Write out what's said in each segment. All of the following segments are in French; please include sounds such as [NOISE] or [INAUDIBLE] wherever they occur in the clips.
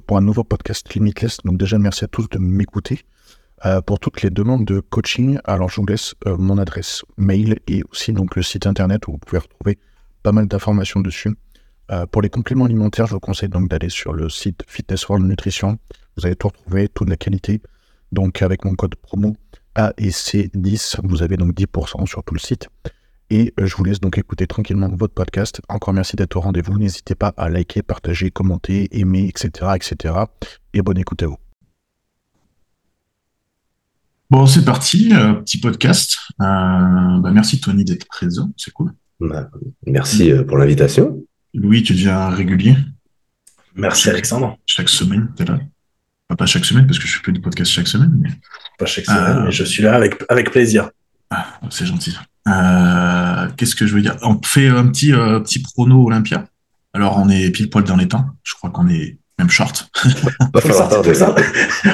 pour un nouveau podcast Limitless. Donc déjà, merci à tous de m'écouter. Euh, pour toutes les demandes de coaching, alors je vous laisse euh, mon adresse mail et aussi donc le site internet où vous pouvez retrouver pas mal d'informations dessus. Euh, pour les compléments alimentaires, je vous conseille donc d'aller sur le site Fitness World Nutrition. Vous allez tout retrouver, toute la qualité. Donc avec mon code promo AEC10, vous avez donc 10% sur tout le site. Et je vous laisse donc écouter tranquillement votre podcast. Encore merci d'être au rendez-vous. N'hésitez pas à liker, partager, commenter, aimer, etc. etc. Et bonne écoute à vous. Bon, c'est parti, euh, petit podcast. Euh, bah, merci Tony d'être présent, c'est cool. Bah, merci euh, pour l'invitation. Louis, tu deviens régulier? Merci Alexandre. Chaque semaine, tu es là. pas chaque semaine, parce que je fais plus de podcast chaque semaine. Mais... Pas chaque semaine, mais je suis là avec, avec plaisir. Ah, c'est gentil. Qu'est-ce que je veux dire? On fait un petit, petit prono Olympia. Alors, on est pile poil dans les temps. Je crois qu'on est même short. faut, le sortir,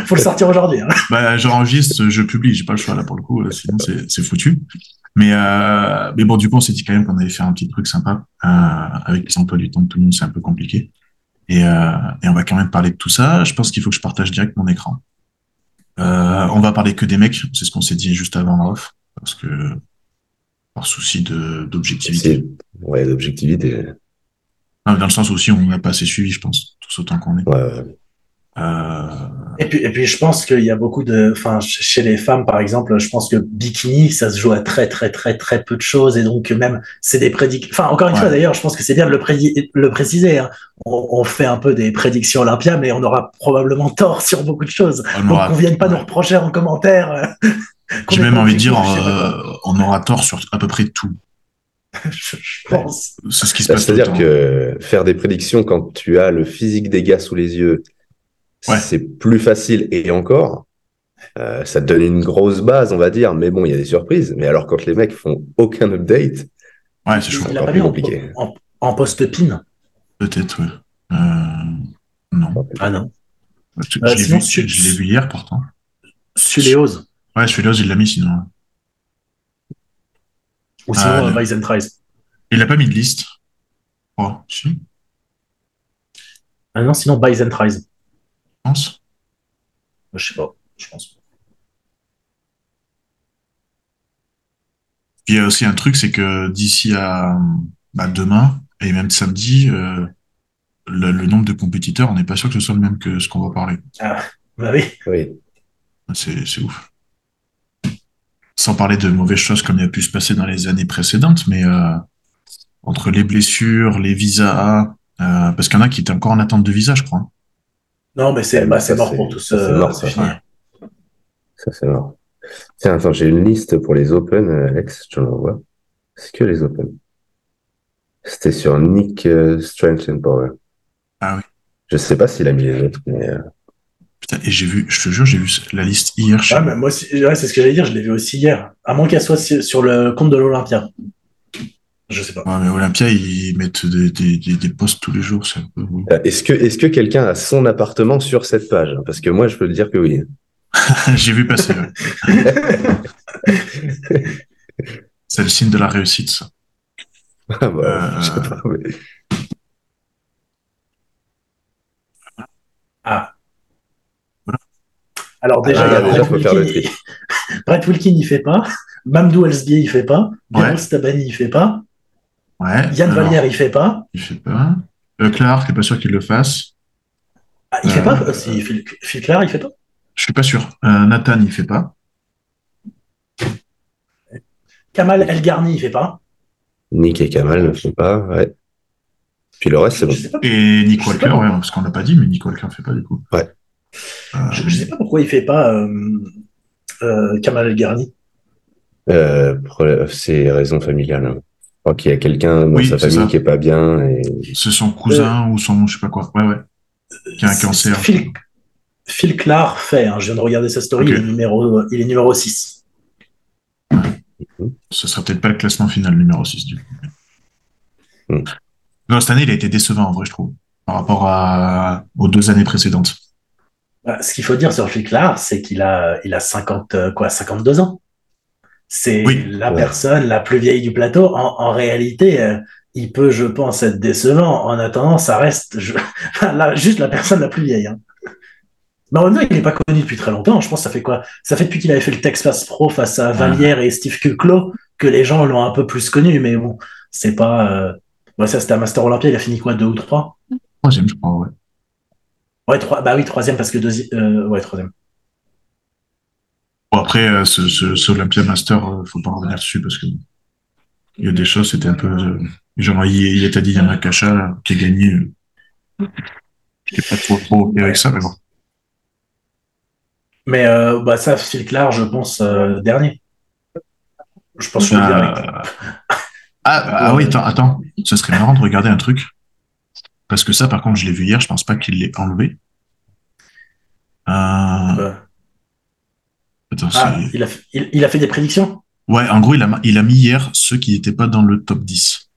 faut, le sortir aujourd'hui. Hein. Bah, j'enregistre, je publie, j'ai pas le choix là pour le coup, sinon c'est foutu. Mais, euh, mais bon, du coup, on s'est dit quand même qu'on allait faire un petit truc sympa euh, avec les emplois du temps de tout le monde, c'est un peu compliqué. Et, euh, et, on va quand même parler de tout ça. Je pense qu'il faut que je partage direct mon écran. Euh, on va parler que des mecs, c'est ce qu'on s'est dit juste avant l'off, parce que par souci d'objectivité. Ouais, d'objectivité dans le sens aussi, on n'a pas assez suivi, je pense, tous autant qu'on est. Euh... Et puis, et puis, je pense qu'il y a beaucoup de, enfin, chez les femmes, par exemple, je pense que bikini, ça se joue à très, très, très, très peu de choses, et donc même, c'est des prédictions. Enfin, encore une fois, d'ailleurs, je pense que c'est bien de le, le préciser. Hein. On, fait un peu des prédictions Olympia, mais on aura probablement tort sur beaucoup de choses. On donc, aura... vienne pas nous reprocher en commentaire. [LAUGHS] J'ai même envie de dire, euh, on aura tort sur à peu près tout. [LAUGHS] je, pense. C'est ce qui se passe. C'est-à-dire que faire des prédictions quand tu as le physique des gars sous les yeux, c'est plus facile et encore. Euh, ça te donne une grosse base, on va dire, mais bon, il y a des surprises. Mais alors, quand les mecs font aucun update, ouais, c'est. Il plus compliqué. En, en, post-pin Peut-être, oui. Euh, non. Ah non. Je, euh, je l'ai vu, hier pourtant. Suléose. Ouais, Suléose, il l'a mis sinon. Ou sinon, euh, Il n'a pas mis de liste. Oh, si. Ah non, sinon, Tries. Je pense. Je sais pas. Je pense il y a aussi un truc, c'est que d'ici à bah, demain, et même samedi, euh, le, nombre de compétiteurs, on n'est pas sûr que ce soit le même que ce qu'on va parler. Ah, bah oui. Oui. C'est ouf sans parler de mauvaises choses comme il a pu se passer dans les années précédentes, mais euh, entre les blessures, les visas, euh, parce qu'il y en a qui étaient encore en attente de visa, je crois. Non, mais c'est bah, mort pour tous. Ça, c'est mort, ça. Ça, c'est mort. Tiens, attends, j'ai une liste pour les Open, Alex, je l'envoie. C'est que les Open. C'était sur Nick euh, Strange and Power. Ah oui. Je sais pas s'il a mis les autres, mais. Euh, Putain, et j'ai vu, je te jure, j'ai vu la liste hier. Ah, mais moi, c'est ce que j'allais dire, je l'ai vu aussi hier. À moins qu'elle soit sur le compte de l'Olympia. Je sais pas. Ouais, mais Olympia, ils mettent des, des, des, posts tous les jours. Euh, est-ce que, est-ce que quelqu'un a son appartement sur cette page? Parce que moi, je peux te dire que oui. [LAUGHS] j'ai vu passer. [LAUGHS] C'est le signe de la réussite, ça. Ah bah, euh... je sais pas, mais... Ah. Alors déjà, ah, déjà faut faire le tri. [LAUGHS] Brett Wilkin, il fait pas. Mamdou Elsbier, il fait pas. Garo Stabani, il fait pas. Ouais. Yann Vallière, il fait pas. Il fait pas. Euh, Clark, t'es pas sûr qu'il le fasse. Ah, il fait pas euh, si, Phil, Phil Clark, il fait pas Je suis pas sûr. Euh, Nathan, il fait pas. Kamal Elgarni, il fait pas. Nick et Kamal ne font pas, ouais. Puis le reste, c'est bon. Et Nick Walker, ouais, parce qu'on l'a pas dit, mais Nick Walker ne fait pas du coup. Ouais. Je ne sais pas pourquoi il ne fait pas euh, euh, Kamal El Garni. Euh, c'est raison familiale. Hein. Je crois qu'il y a quelqu'un dans sa famille qui est pas bien. Et... C'est son cousin ou son je sais pas quoi. Ouais, ouais. Qui a un cancer. Phil, Phil Clark fait, hein, je viens de regarder sa story, il, est numéro, il est numéro 6. Ce sera peut-être pas le classement final numéro 6 du coup. Hmm. Non, cette année, il a été décevant en vrai, je trouve, par rapport à... aux deux années précédentes. Bah, ce qu'il faut dire sur Phil Clark, c'est qu'il a, il a 50, euh, quoi, 52 ans. C'est la personne la plus vieille du plateau. En, réalité, euh, il peut, je pense, être décevant. En attendant, ça reste [LAUGHS] juste la personne la plus vieille. Hein. Mais en même temps, il n'est pas connu depuis très longtemps. Je pense que ça fait quoi? Ça fait depuis qu'il avait fait le Texas Pro face à Vallière et Steve Kuclo que les gens l'ont un peu plus connu. Mais bon, c'est pas. Euh... Ouais, ça, c'était un Master Olympia. Il a fini quoi Deux ou trois? Troisième, je crois, ouais. Ouais, trois... bah oui, troisième parce que deuxième. Euh... Ouais, troisième. Bon, après, euh, ce, ce, ce, Olympia Master, euh, faut pas revenir dessus parce que il y a des choses, c'était un peu. Euh, genre, il, il y a Yamakasha qui a gagné. Je pas trop, trop avec ça, mais bon. Mais bah, ça, Phil Clark, je pense, dernier. Je pense que euh... dernier. Ah, ah oui, attends, attends, ça serait marrant de regarder un truc. Parce que ça, par contre, je l'ai vu hier, je pense pas qu'il l'ait enlevé. Euh... Attends, ah, il, a, il, il, a fait des prédictions? Ouais, en gros, il a, il a mis hier ceux qui n'étaient pas dans le top 10.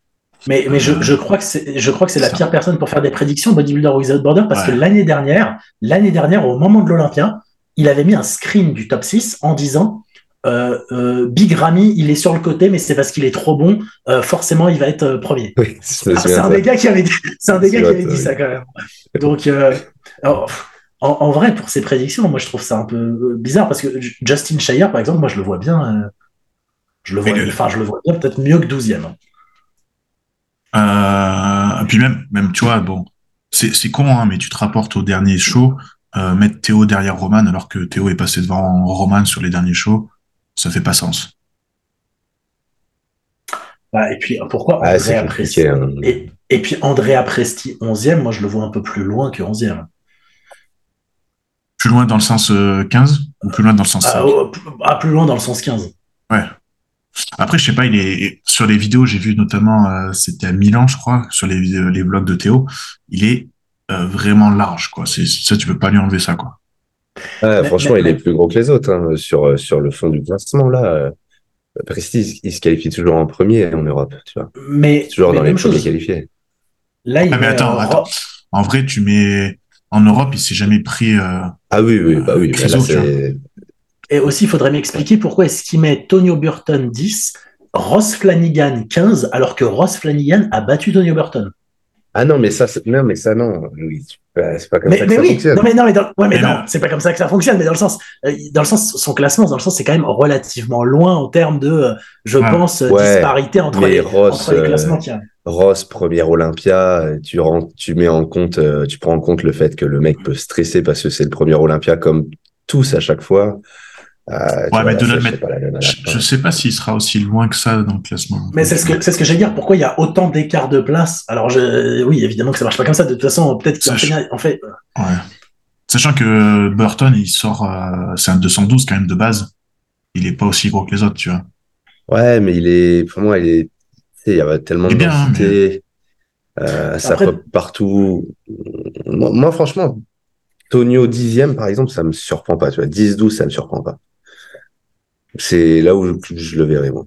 Mais, mais je, je crois que c'est, je crois que c'est la pire personne pour faire des prédictions Bodybuilder Without Border parce ouais. que l'année dernière, l'année dernière, au moment de l'Olympia, il avait mis un screen du top 6 en disant euh, euh, Big Ramy, il est sur le côté, mais c'est parce qu'il est trop bon, euh, forcément il va être euh, premier. Oui, c'est, c'est un des gars qui avait dit, c'est un des gars qui avait dit ça quand même. Donc, euh, alors, en, en, vrai, pour ses prédictions, moi je trouve ça un peu bizarre parce que Justin Shire, par exemple, moi je le vois bien, je le vois, enfin je le vois bien peut-être mieux que 12e. Euh, puis même, même, tu vois, bon, c'est, c'est con, hein, mais tu te rapportes au dernier show, euh, mettre Théo derrière Roman alors que Théo est passé devant Roman sur les derniers shows, ça fait pas sens. Bah, et puis pourquoi ah, Andrea Presti hein. et, et, puis Andrea Presti 11e, moi je le vois un peu plus loin que 11e. Plus loin dans le sens euh, 15 ou plus loin dans le sens ah, oh, ah, plus loin dans le sens 15. Ouais. Après, je sais pas, il est sur les vidéos, j'ai vu notamment, euh, c'était à Milan, je crois, sur les les vlogs de Théo, il est euh, vraiment large, quoi. C'est ça, tu peux pas lui enlever ça, quoi. Ah, mais, franchement, mais, il est plus gros que les autres hein, sur sur le fond du classement là. Presti, il se qualifie toujours en premier en Europe, tu vois. Mais toujours dans les premiers qualifiés. Là, il ah, mais attends, attends. En vrai, tu mets en Europe, il s'est jamais pris. Euh, ah oui, oui, bah oui. Criso, là, et aussi, il faudrait m'expliquer pourquoi est-ce qu'il met Tonio Burton 10, Ross Flanagan 15, alors que Ross Flanagan a battu Tonio Burton. Ah non, mais ça, non, mais ça, non. Oui, c'est pas comme mais, ça mais que oui, ça fonctionne. Non, mais non, mais, dans, ouais, mais, mais non, c'est pas comme ça que ça fonctionne, mais dans le sens, euh, dans le sens, son classement, dans le sens, c'est quand même relativement loin en termes de, euh, je Ah. pense, Ouais, disparité entre, les, Ross, entre les euh, classements qu'il y a. Ross, première Olympia, tu, rends, tu mets en compte, euh, tu prends en compte le fait que le mec peut stresser parce que c'est le premier Olympia comme tous à chaque fois. Euh, Ouais, mais ça, mais pas je, je sais pas s'il sera aussi loin que ça dans le classement. Mais c'est ce que c'est ce que j'allais dire. Pourquoi il y a autant d'écart de place? Alors, je, oui, évidemment que ça marche pas comme ça. De toute façon, peut-être qu'il Ça, en fait, Ouais. Sachant que Burton, il sort, euh, c'est un 212 quand même de base. Il est pas aussi gros que les autres, tu vois. Ouais, mais il est, pour moi, il est, il y a tellement de bien, densité, euh, ça Après- pop partout. Moi, moi, franchement, Tonio dixième, par exemple, ça me surprend pas, tu vois. 10-12, ça me surprend pas. C'est là où je, je le verrai, moi.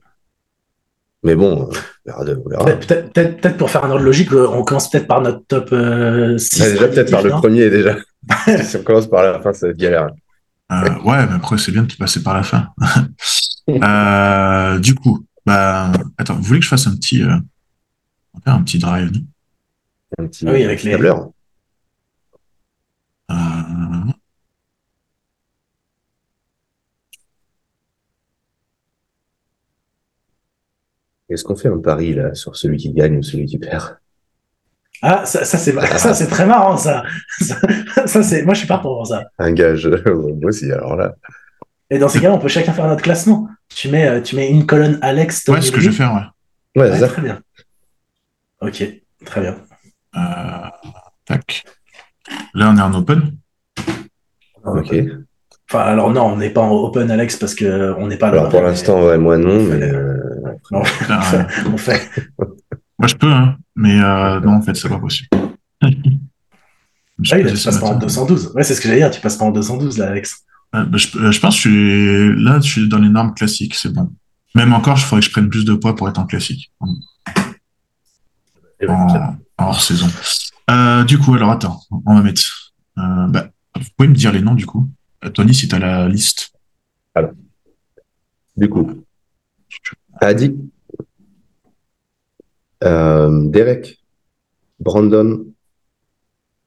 Mais bon, on verra. de- on verra. peut-être peut-être- peut-être- peut-être pour faire un ordre logique, euh, on commence peut-être par notre top euh, 6. Ouais, déjà, peut-être par le premier, déjà. [LAUGHS] si on commence par la fin, ça va être galère. Euh, ouais, mais après, c'est bien de te passer par la fin. [LAUGHS] euh, du coup, bah, attends, vous voulez que je fasse un petit, euh, un petit drive, non? Un petit, Ah oui, avec les- tableur. Est-ce qu'on fait un pari, là, sur celui qui gagne ou celui qui perd? Ah, ça, ça c'est [LAUGHS] ça c'est très marrant ça. Ça, [LAUGHS] ça, c'est moi je suis partant pour ça. Un gage. [LAUGHS] Moi aussi, alors là. Et dans ces cas-là, on peut chacun faire notre classement. Tu mets euh, tu mets une colonne Alex. ouais, ce que je vais faire, ouais. Ouais, Ouais, c'est ça. très bien. Ok, très bien. Euh, tac. Là, on est en open. Ok. Enfin, alors non, on n'est pas en open Alex parce que on n'est pas. Alors, là, pour l'instant, ouais, moi, non, mais, euh, Non, [LAUGHS] on fait, on fait- [LAUGHS] moi, je peux, hein, mais euh, non, en fait, c'est pas possible. [LAUGHS] Je Ah oui, peux là, tu passes pas en ça. 212. Ouais, c'est ce que j'allais dire. Tu passes pas en 212 là, Alex. Euh, bah, je, je pense que je suis là, je suis dans les normes classiques, c'est bon. Même encore, il faudrait que je prenne plus de poids pour être en classique, en, en- en hors saison. Euh, du coup, alors attends, on va mettre. Euh, bah, vous pouvez me dire les noms du coup. Euh, Tony, si tu as la liste. du coup. Adi. Euh, Derek, Brandon,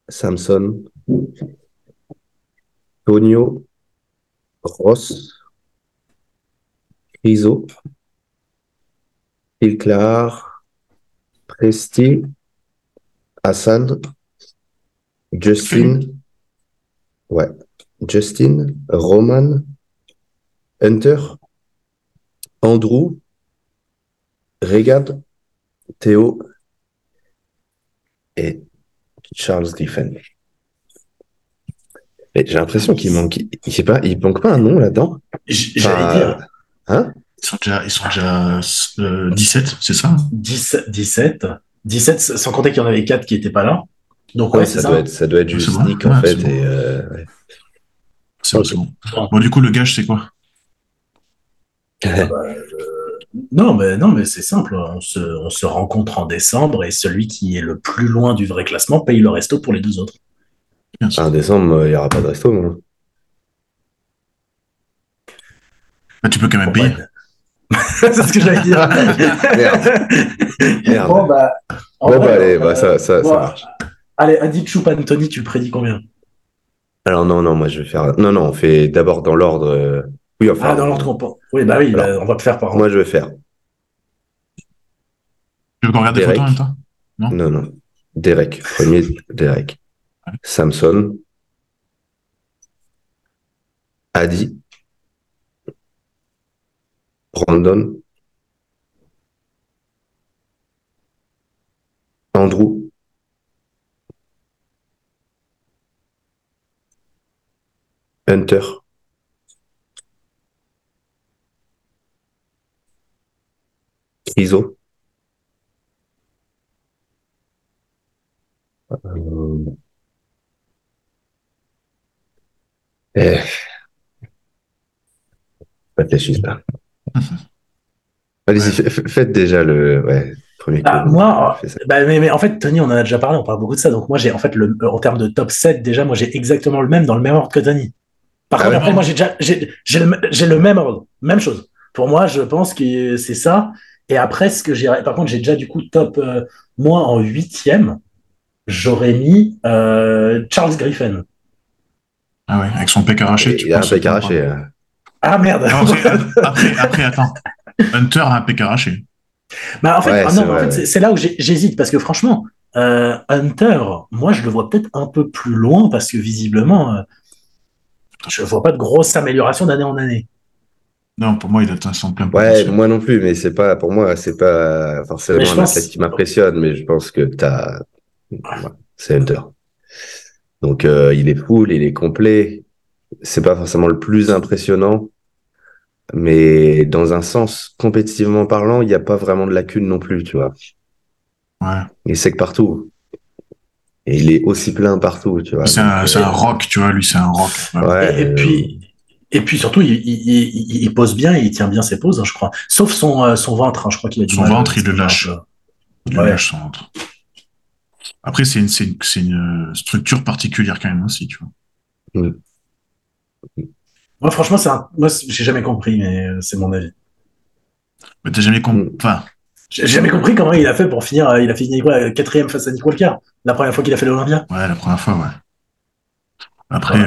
Samson, Tonio, Ross, Iso, Ilclar, Presti, Hassan, Justin, ouais, Justin, Roman, Hunter, Andrew, Regad, Théo et Charles Griffin. J'ai l'impression qu'il manque, il, pas, il manque pas un nom là-dedans. J'allais dire. Hein? Ils sont déjà, ils sont déjà 17, euh, c'est ça? 17, 17, 17, sans compter qu'il y en avait 4 qui n'étaient pas là. Donc, ouais, ça, doit Être, ça doit être juste Nick, en fait. Et euh, C'est bon. bon. du coup, le gage, c'est quoi? Ah bah, euh, Non, mais, non, mais c'est simple. On se, on se rencontre en décembre et celui qui est le plus loin du vrai classement paye le resto pour les deux autres. En décembre, il n'y aura pas de resto, moi. Bah, tu peux quand même payer. [LAUGHS] c'est ce que j'allais dire. [LAUGHS] Merde. Bon, bah, bon, bah, allez, bah, ça, ça, ça marche. Allez, Adik Choup Anthony, tu le prédis combien? Alors, non, non, moi, je vais faire. Non, non, on fait d'abord dans l'ordre. Euh, oui, enfin. Ah, dans l'ordre qu'on pense. Oui, bah oui, bah, on va le faire par Moi, je vais faire. Tu veux qu'on regarde des photos en même temps? Non, non. non. Derek, premier Derek. Samson. Adi. Brandon, Andrew, Hunter, Iso, euh... eh... Réfléchis là. Allez-y, faites déjà le premier bah, moi, bah, mais, en fait, Tony, on en a déjà parlé, on parle beaucoup de ça. Donc, moi, j'ai en fait, le, en termes de top 7, déjà, moi, j'ai exactement le même dans le même ordre que Tony. Par ah contre, après, moi, j'ai déjà j'ai, le, le, même ordre, même chose. Pour moi, je pense que c'est ça. Et après, ce que j'ai. Par contre, j'ai déjà du coup top. Euh, moi, en huitième, j'aurais mis euh, Charles Griffin. Ah ouais, avec son pec arraché. Il a un pec arraché. Ah merde. après, après, attends. Hunter a un pec arraché. Bah, en fait, ah c'est là où j'hésite parce que franchement, euh, Hunter, moi je le vois peut-être un peu plus loin parce que visiblement, je vois pas de grosse amélioration d'année en année. Non, pour moi, il atteint son plein Ouais, moi non plus, mais c'est pas, pour moi, c'est pas forcément un athlète qui m'impressionne, mais je pense que t'as, c'est Hunter. Donc, euh, il est full, il est complet. C'est pas forcément le plus impressionnant, mais dans un sens, compétitivement parlant, il n'y a pas vraiment de lacune non plus, tu vois. Ouais. Il sait que partout. Et il est aussi plein partout, tu vois. C'est un, un, euh, rock, tu vois, lui, c'est un rock. Ouais, et, puis, et puis surtout, il, il, il, pose bien et il tient bien ses poses, hein, je crois. Sauf son, euh, son ventre, hein, je crois qu'il a du Son ventre, il le lâche. Il le lâche son ventre. Après, c'est une, une, une, structure particulière quand même aussi, tu vois. Mm. Moi, franchement, c'est un... moi, j'ai jamais compris, mais euh, c'est mon avis. Mais t'as jamais compris. Enfin. J'ai jamais compris comment il a fait pour finir. Euh, il a fini quoi euh, Quatrième face à Nick Walker La première fois qu'il a fait l'Olympia Ouais, la première fois, ouais. Après.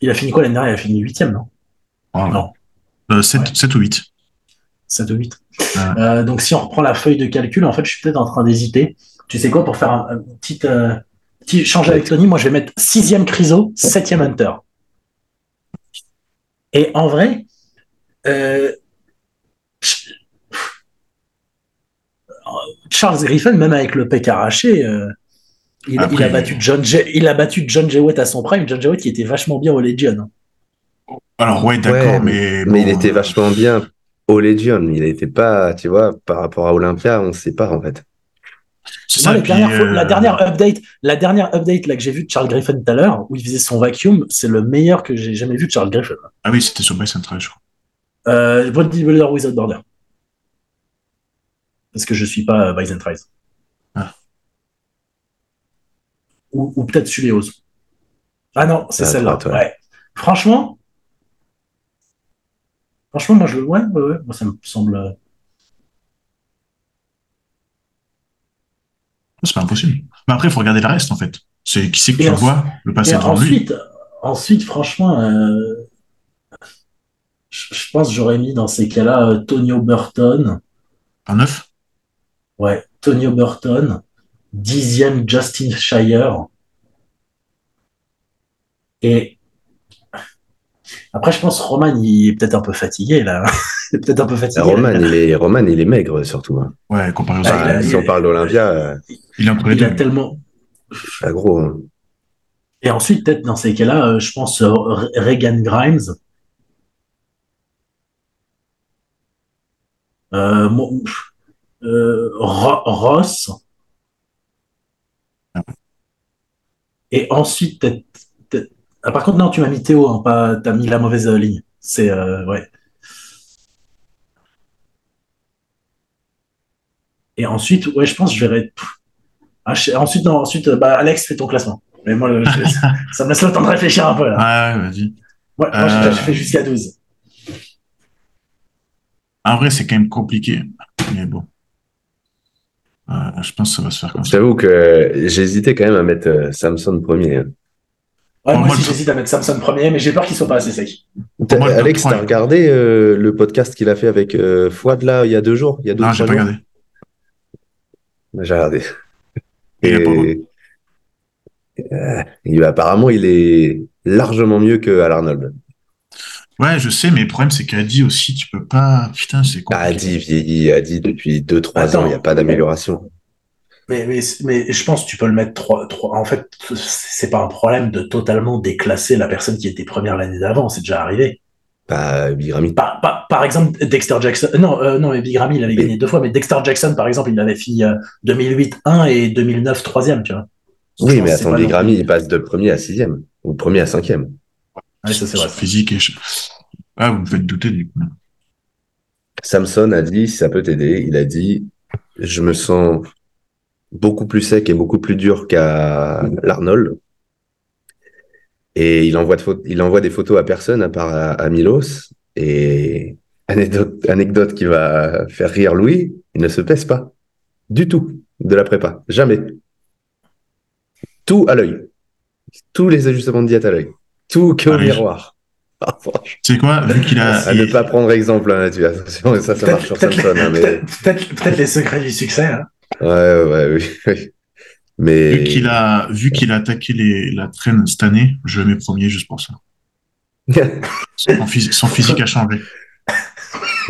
Il a fini quoi l'année dernière? Il a fini huitième, non? Non. Euh, 7, ou 8. 7 ou 8. Euh, donc, si on reprend la feuille de calcul, en fait, je suis peut-être en train d'hésiter. Tu sais quoi, pour faire un, petit, petit change avec Tony, moi, je vais mettre sixième Criso, septième Hunter. Et en vrai, euh, Charles Griffin, même avec le pec arraché, euh, il, a battu John il a battu John Jewett à son prime. John Jewett qui était vachement bien au Legion. Alors ouais, d'accord, mais mais il était vachement bien au Legion. Il n'était pas, tu vois, par rapport à Olympia, on ne sait pas en fait la, dernière update, la dernière update là que j'ai vu de Charles Griffin tout à l'heure, où il faisait son vacuum, c'est le meilleur que j'ai jamais vu de Charles Griffin. Ah oui, c'était sur Bryson Trail, je crois. Euh, Bodybuilder Without Border. Parce que je suis pas Bison Trails. Ah. Ou, ou peut-être Suléos. Ah non, c'est celle-là. Ouais. Franchement, franchement, moi je, ouais, ouais, ouais, moi ça me semble C'est pas impossible. Mais après, il faut regarder le reste, en fait. C'est qui c'est que tu vois le passé devant ensuite, lui. Ensuite, franchement, euh, je, pense que j'aurais mis dans ces cas-là euh, Tonio Burton. Un neuf Ouais, Tonio Burton. Dixième Justin Shire. Et après, je pense Roman, il est peut-être un peu fatigué là. [LAUGHS] il est peut-être un peu fatigué. Roman, il est, Roman, il est maigre surtout. Hein. Ouais, comparé aux ah, Si on parle d'Olympia, euh, il, il a tellement. Pas gros. Hein. Et ensuite, peut-être dans ces cas-là, euh, je pense euh, Regan Grimes. Ross. Et ensuite, peut-être ah, par contre, non, tu m'as mis Théo, hein, pas, t'as mis la mauvaise euh, ligne. C'est, euh, ouais. Et ensuite, ouais, je pense que je verrai. Ah, ensuite, non, ensuite, bah, Alex, fais ton classement. Mais moi, ça me laisse le temps de réfléchir un peu, là. Ouais, vas-y. Ouais, moi, j'ai fait jusqu'à 12. En vrai, c'est quand même compliqué. Mais bon. Euh, je pense que ça va se faire comme ça. J'avoue que j'ai hésité quand même à mettre Samson premier. Hein moi, aussi, j'hésite à mettre Samson premier, mais j'ai peur qu'il soit pas assez sec. Alex, t'as regardé euh, le podcast qu'il a fait avec euh, Fouad là il y a deux jours? Il y a deux Non, j'ai pas regardé. J'ai regardé. Et, euh, il, apparemment, il est largement mieux que Al Arnold. Ouais, je sais, mais le problème, c'est qu'Adi aussi, tu peux pas. Putain, c'est quoi Adi vieillit, Adi depuis 2-3 ans, il n'y a pas d'amélioration. Mais, mais, mais, je pense que tu peux le mettre trois, trois. En fait, c'est pas un problème de totalement déclasser la personne qui était première l'année d'avant. C'est déjà arrivé. Pas Bigrami. Par, par, par, exemple, Dexter Jackson. Non, euh, non, mais Bigrami, il avait gagné deux fois. Mais Dexter Jackson, par exemple, il avait fini 2008 1 et 2009 troisième, tu vois. oui, mais attends, Bigrami, il passe de premier à sixième ou premier à cinquième. Ouais, ça c'est vrai. Physique et. Ah, vous me faites douter du coup. Samson a dit, ça peut t'aider, il a dit, je me sens beaucoup plus sec et beaucoup plus dur qu'à l'Arnold. Et il envoie, il envoie des photos à personne à part à, Milos. Et anecdote, anecdote qui va faire rire Louis, il ne se pèse pas du tout de la prépa. Jamais. Tout à l'œil. Tous les ajustements de diète à l'œil. Tout que au ah miroir. [LAUGHS] Ah, c'est quoi, vu qu'il a. À ne pas prendre exemple, hein, tu attention, [LAUGHS] ça, ça marche sur Samson. Hein, peut-être les secrets du succès. Hein. Ouais, ouais, [LAUGHS] oui. Mais... Vu qu'il a, vu qu'il a attaqué les, la traîne cette année, je le mets premier juste pour ça. son, physique, a changé.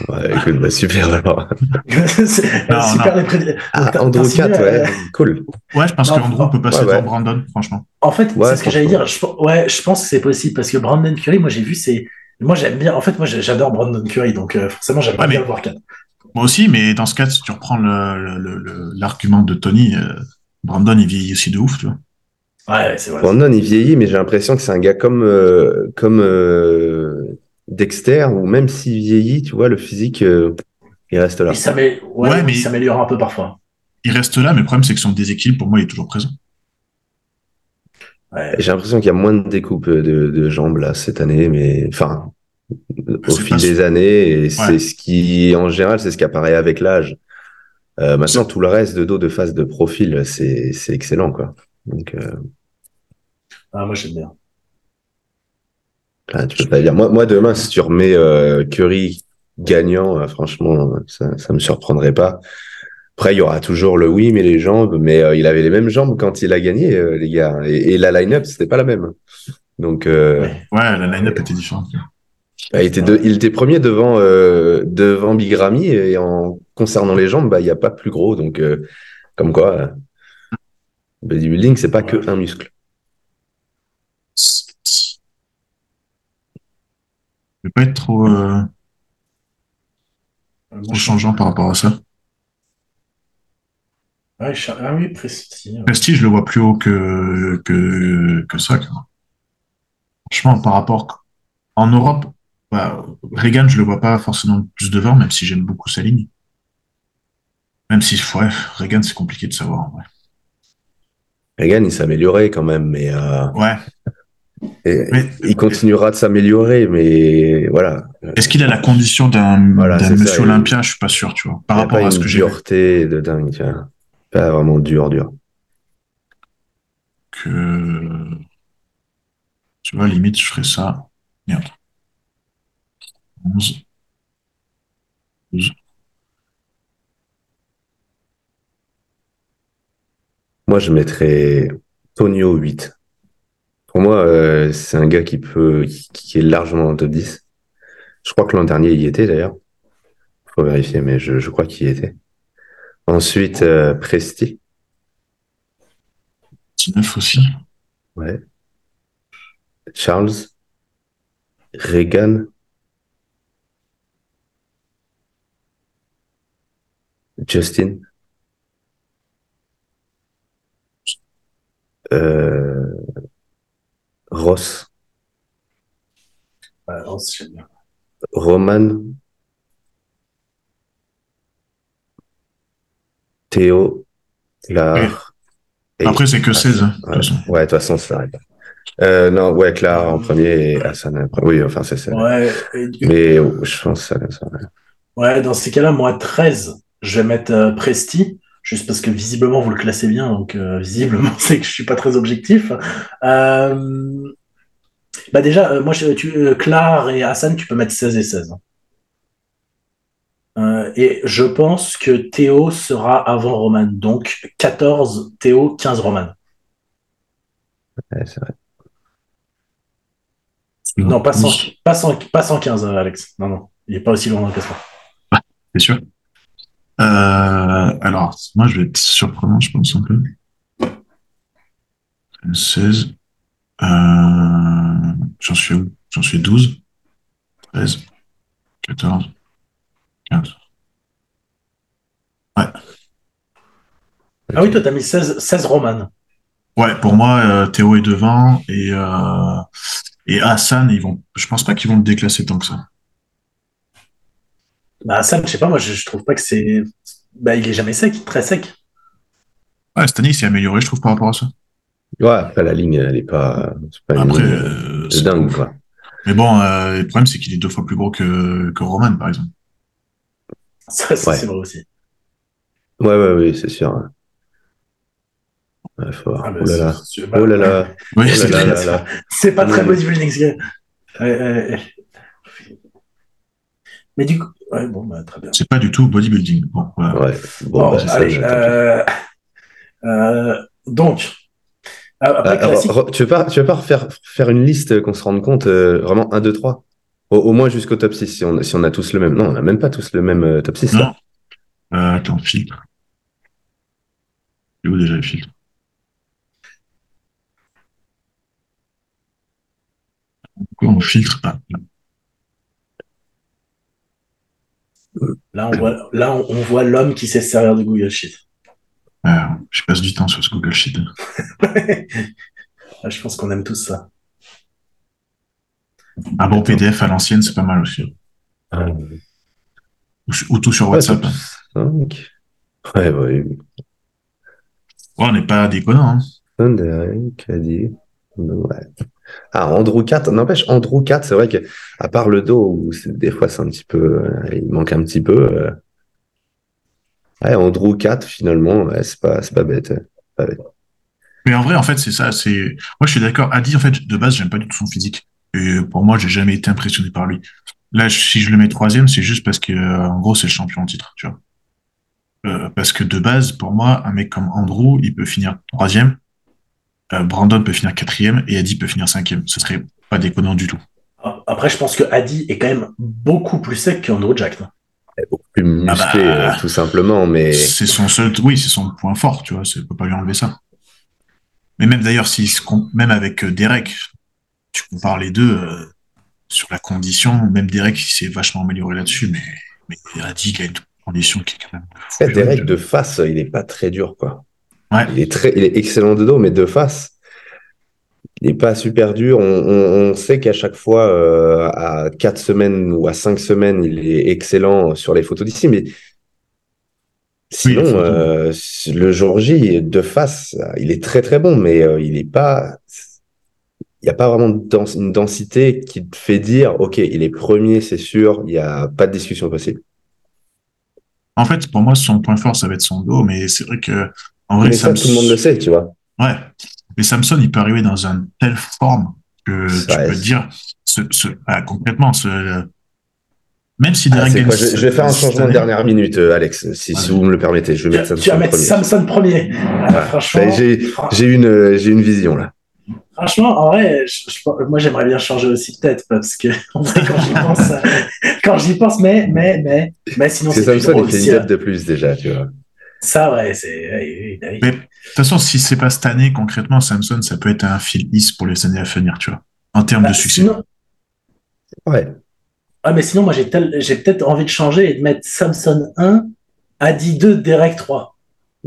Ouais, écoute, bah super alors. [LAUGHS] super les ah, Andrew 4, ouais, cool. Ouais, je pense qu'Andrew peut passer devant Brandon, franchement. En fait, c'est ce que j'allais dire. Je, ouais, je pense que c'est possible parce que Brandon Curry, moi j'ai vu, c'est. Moi j'aime bien. En fait, moi j'adore Brandon Curry, donc euh, forcément j'aimerais bien le voir 4. Moi aussi, mais dans ce cas, si tu reprends l'argument de Tony, euh, Brandon, il vieillit aussi de ouf, tu vois. Ouais, c'est vrai. Brandon, il vieillit, mais j'ai l'impression que c'est un gars comme, euh, comme euh, Dexter, où même s'il vieillit, tu vois, le physique, il reste là. Il ouais, mais il s'améliore un peu parfois. Il reste là, mais le problème, c'est que son déséquilibre, pour moi, il est toujours présent. J'ai l'impression qu'il y a moins de découpes de, de, jambes là cette année, mais enfin, au fil des années. Et c'est ce qui, en général, c'est ce qui apparaît avec l'âge. Euh, maintenant, tout le reste de dos, de face, de profil, c'est, c'est excellent, quoi. Donc, euh... ah, moi, j'aime bien. Ah, tu peux pas dire. Moi, moi, demain, si tu remets euh, Curry gagnant, euh, franchement, ça, ça me surprendrait pas. Après, il y aura toujours le oui, mais les jambes. Mais euh, il avait les mêmes jambes quand il a gagné, les gars. Et, et la line-up, c'était pas la même. Donc, ouais, la line-up était différente. Ah, il, était il était premier devant, euh, devant Bigrami et en concernant les jambes, bah, il n'y a pas plus gros. Donc, euh, comme quoi, euh, bodybuilding, c'est pas que un muscle. Vais pas être trop, changeant par rapport à ça. ah oui, Prestige. Prestige, je le vois plus haut que, que, que ça. Franchement, par rapport. En Europe, bah, Reagan, je le vois pas forcément plus devant, même si j'aime beaucoup sa ligne. Même si, ouais, Reagan, c'est compliqué de savoir. Ouais. Reagan, il s'améliorait quand même, mais. Euh, ouais. Il continuera de s'améliorer, mais voilà. Est-ce qu'il a la condition d'un monsieur Olympien Je suis pas sûr, tu vois. Par rapport à ce que j'ai. Dureté de dingue, Pas vraiment dur, dur. que. Tu vois, limite, je ferais ça. Merde. 11. 12. Moi, je mettrais Tonio 8. Pour moi, euh, c'est un gars qui peut, qui, est largement dans le top 10. Je crois que l'an dernier, il y était d'ailleurs. Faut vérifier, mais je, je crois qu'il y était. Ensuite, euh, Presti. 19 aussi. Ouais. Charles. Reagan. Justin. Euh, Ross. Ross, j'aime bien. Roman. Théo. Claire. Après, c'est que 16. Hein, ouais, de toute façon, ça s'arrête. Euh, non, ouais, Claire en premier et Hassan après. Oui, enfin, c'est ça. Ouais, Mais oh, je pense ça, ça ouais. ouais, dans ces cas-là, moi, 13, je vais mettre euh, Presti juste parce que visiblement vous le classez bien, donc euh, visiblement [LAUGHS] c'est que je suis pas très objectif. Euh, bah déjà, euh, moi, tu, Claire et Hassan, tu peux mettre 16 et 16. et je pense que Théo sera avant Roman, donc 14 Théo, 15 Roman. c'est vrai. Non, pas, 115, Alex. Non, non, il n'est pas aussi loin dans le classement. Ah, c'est sûr? Euh, alors, moi, je vais être surprenant, je pense, un peu. 16. Euh, j'en suis où? J'en suis 12. 13. 14. 15. Ouais. Ah oui, toi, t'as mis 16, 16 romanes. Ouais, pour moi, euh, Théo est devant et, euh, et Hassan, ils vont, je pense pas qu'ils vont le déclasser tant que ça. Bah, Sam, je sais pas, moi, je, trouve pas que c'est. Bah, il est jamais sec, très sec. Ouais, cette année, il s'est amélioré, je trouve, par rapport à ça. Ouais, la ligne, elle est pas. pas Après, euh, c'est dingue, quoi. Mais bon, euh, le problème, c'est qu'il est deux fois plus gros que, que Roman, par exemple. Ça, c'est vrai aussi. Ouais, ouais, oui, c'est sûr. Ouais, faut... Ah, bah, oh là là. Oh là là. Oui, oh c'est pas très bodybuilding, ce mais du coup, ouais, bon, bah, très bien. C'est pas du tout bodybuilding. Bon, ouais. bon, bah, allez, euh, euh, donc. Euh, après, tu veux pas, tu veux pas refaire faire une liste qu'on se rende compte, vraiment 1, 2, 3 au, moins jusqu'au top 6, si on, si on a tous le même. Non, on n'a même pas tous le même top 6. Non. attends, filtre. C'est où déjà le filtre? Pourquoi on filtre ah, Là, on voit, là, on voit l'homme qui sait se servir de Google Sheet. je passe du temps sur ce Google Sheet. je pense qu'on aime tous ça. Un bon PDF à l'ancienne, c'est pas mal aussi. Ah. Ou, tout sur WhatsApp. Ouais, ouais. on n'est pas déconnant. Hein. Ouais. Ah, Andrew 4, n'empêche, Andrew 4, c'est vrai qu'à part le dos, où des fois c'est un petit peu, euh, il manque un petit peu. Euh... Ouais, Andrew 4, finalement, c'est pas, pas bête, Mais en vrai, en fait, c'est ça. Moi, je suis d'accord. Adi, en fait, de base, j'aime pas du tout son physique. Et pour moi, j'ai jamais été impressionné par lui. Là, si je le mets troisième, c'est juste parce que, euh, en gros, c'est le champion en titre, tu vois. Parce que de base, pour moi, un mec comme Andrew, il peut finir troisième Brandon peut finir quatrième et Adi peut finir cinquième. Ce serait pas déconnant du tout. Après, je pense que Adi est quand même beaucoup plus sec qu'Andrew Jack. Beaucoup plus musclé, ah bah, euh, tout simplement, mais. C'est son seul, oui, c'est son point fort, tu vois, ne peut pas lui enlever ça. Mais même d'ailleurs, si, même avec euh, Derek, tu compares les deux sur la condition, même Derek, il s'est vachement amélioré là-dessus, mais, mais Adi, il a une condition qui est quand même. Derek de face, il n'est pas très dur, quoi. Il, est très, il est excellent de dos, mais de face, il n'est pas super dur. On, sait qu'à chaque fois, euh, à 4 semaines ou à 5 semaines, il est excellent sur les photos d'ici. Mais sinon, euh, le jour J, de face, il est très très bon, mais euh, il n'est pas. Il n'y a pas vraiment une densité qui te fait dire, OK, il est premier, c'est sûr, il n'y a pas de discussion possible. En fait, pour moi, son point fort, ça va être son dos, mais c'est vrai que en vrai, ça, tout le monde le sait, tu vois. Ouais. Mais Samson, il peut arriver dans une telle forme que tu peux dire, ce, ce, ah, concrètement, ce, même si ah, je, vais faire un changement de dernière minute, euh, Alex, si, si, vous me le permettez. Je vais mettre Samson tu vas mettre premier. Samson premier. franchement, j'ai une, j'ai une vision là. Franchement, en vrai, moi j'aimerais bien changer aussi de tête parce que [LAUGHS] en vrai, quand j'y pense, [LAUGHS] quand j'y pense, mais mais mais mais sinon c'est Samson il fait une tête de plus déjà, tu vois. Ça, ouais, c'est. Mais de toute façon, si c'est pas cette année concrètement, Samson, ça peut être un fil 10 pour les années à venir, tu vois, en termes de bah, succès. Ouais. Ah, mais sinon, moi, j'ai, peut-être envie de changer et de mettre Samson 1, Adi 2, Derek 3.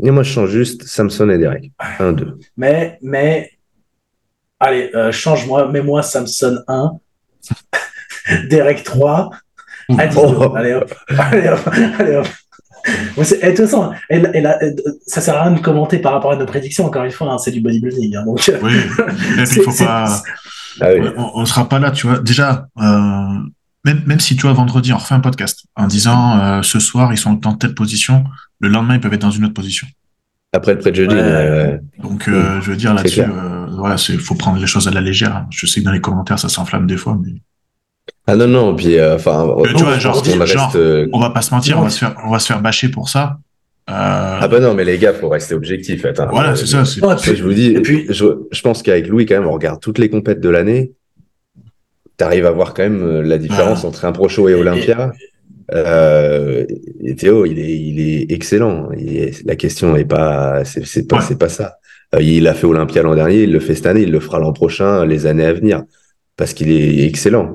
Et moi, je change juste Samson et Derek. 1, 2. Mais, mais, allez, euh, change-moi, mets-moi Samson 1, [LAUGHS] Derek 3, Adi 2. Allez hop, allez hop, allez hop. De toute façon, elle, elle ça sert à rien de commenter par rapport à nos prédictions. Encore une fois, hein, c'est du bodybuilding. Hein, donc, oui, il [LAUGHS] faut pas. Ah on, ne sera pas là, tu vois. Déjà, euh, même, même si tu vois vendredi on refait un podcast en disant euh, ce soir ils sont dans telle position, le lendemain ils peuvent être dans une autre position. Après le pré jeudi. Donc euh, je veux dire là-dessus, euh, voilà, faut prendre les choses à la légère. Je sais que dans les commentaires ça s'enflamme des fois, mais. Ah non non, puis enfin. tu vois, genre, on, reste, on va pas se mentir, on va se faire, on va se faire bâcher pour ça. Ah bah non, mais les gars, faut rester objectif. Attends, voilà, c'est ça. je vous dis, puis, je, je pense qu'avec Louis, quand même, on regarde toutes les compètes de l'année tu arrives à voir quand même euh, la différence entre un Pro Show et Olympia. Euh, et Théo, il est, il est excellent. la question est pas, c'est pas, c'est pas ça. Euh, il a fait Olympia l'an dernier, il le fait cette année, il le fera l'an prochain, les années à venir, parce qu'il est excellent.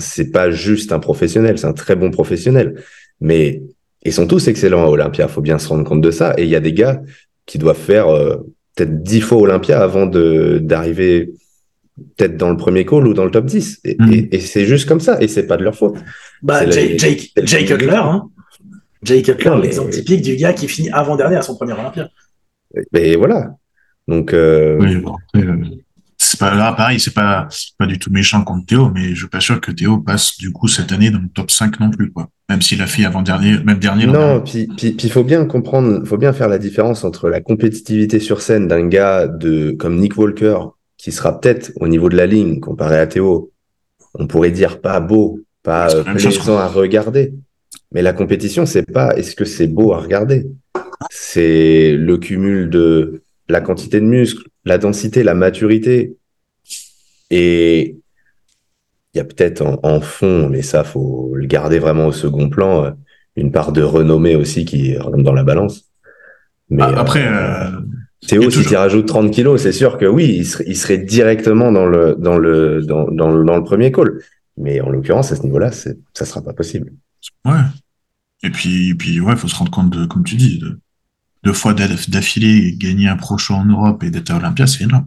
C'est pas juste un professionnel, c'est un très bon professionnel. Mais ils sont tous excellents à Olympia. Faut bien se rendre compte de ça. Et il y a des gars qui doivent faire peut-être dix fois Olympia avant d'arriver peut-être dans le premier call ou dans le top 10. Hmm. Et, c'est juste comme ça, et c'est pas de leur faute. Bah, Jake, Jake, Cutler, hein. Jake Cutler, l'exemple typique du gars qui finit avant-dernier à son premier Olympia. Et voilà. Donc. Euh... Oui, euh, c'est pas là, pareil, c'est pas, pas du tout méchant contre Théo, mais je suis pas sûr que Théo passe du coup cette année dans le top 5 non plus, quoi. Même s'il a fait avant-dernier, même dernier. Non, puis il faut bien comprendre, faut bien faire la différence entre la compétitivité sur scène d'un gars de comme Nick Walker qui sera peut-être au niveau de la ligne comparé à Théo, on pourrait dire pas beau, pas euh, plaisant à regarder. Mais la compétition, c'est pas est-ce que c'est beau à regarder? C'est le cumul de la quantité de muscles, la densité, la maturité. Et il y a peut-être en, fond, mais ça, faut le garder vraiment au second plan, euh, une part de renommée aussi qui rentre dans la balance. Mais ah, après, euh, Théo, si tu rajoutes 30 kilos, c'est sûr que oui, il serait, directement dans le, dans, le, dans, dans, le premier call. Mais en l'occurrence, à ce niveau-là, ça sera pas possible. Ouais. Et puis, puis ouais, faut se rendre compte de, comme tu dis, de, deux fois d'affilée, gagner un pro en Europe et d'être à Olympia, c'est énorme.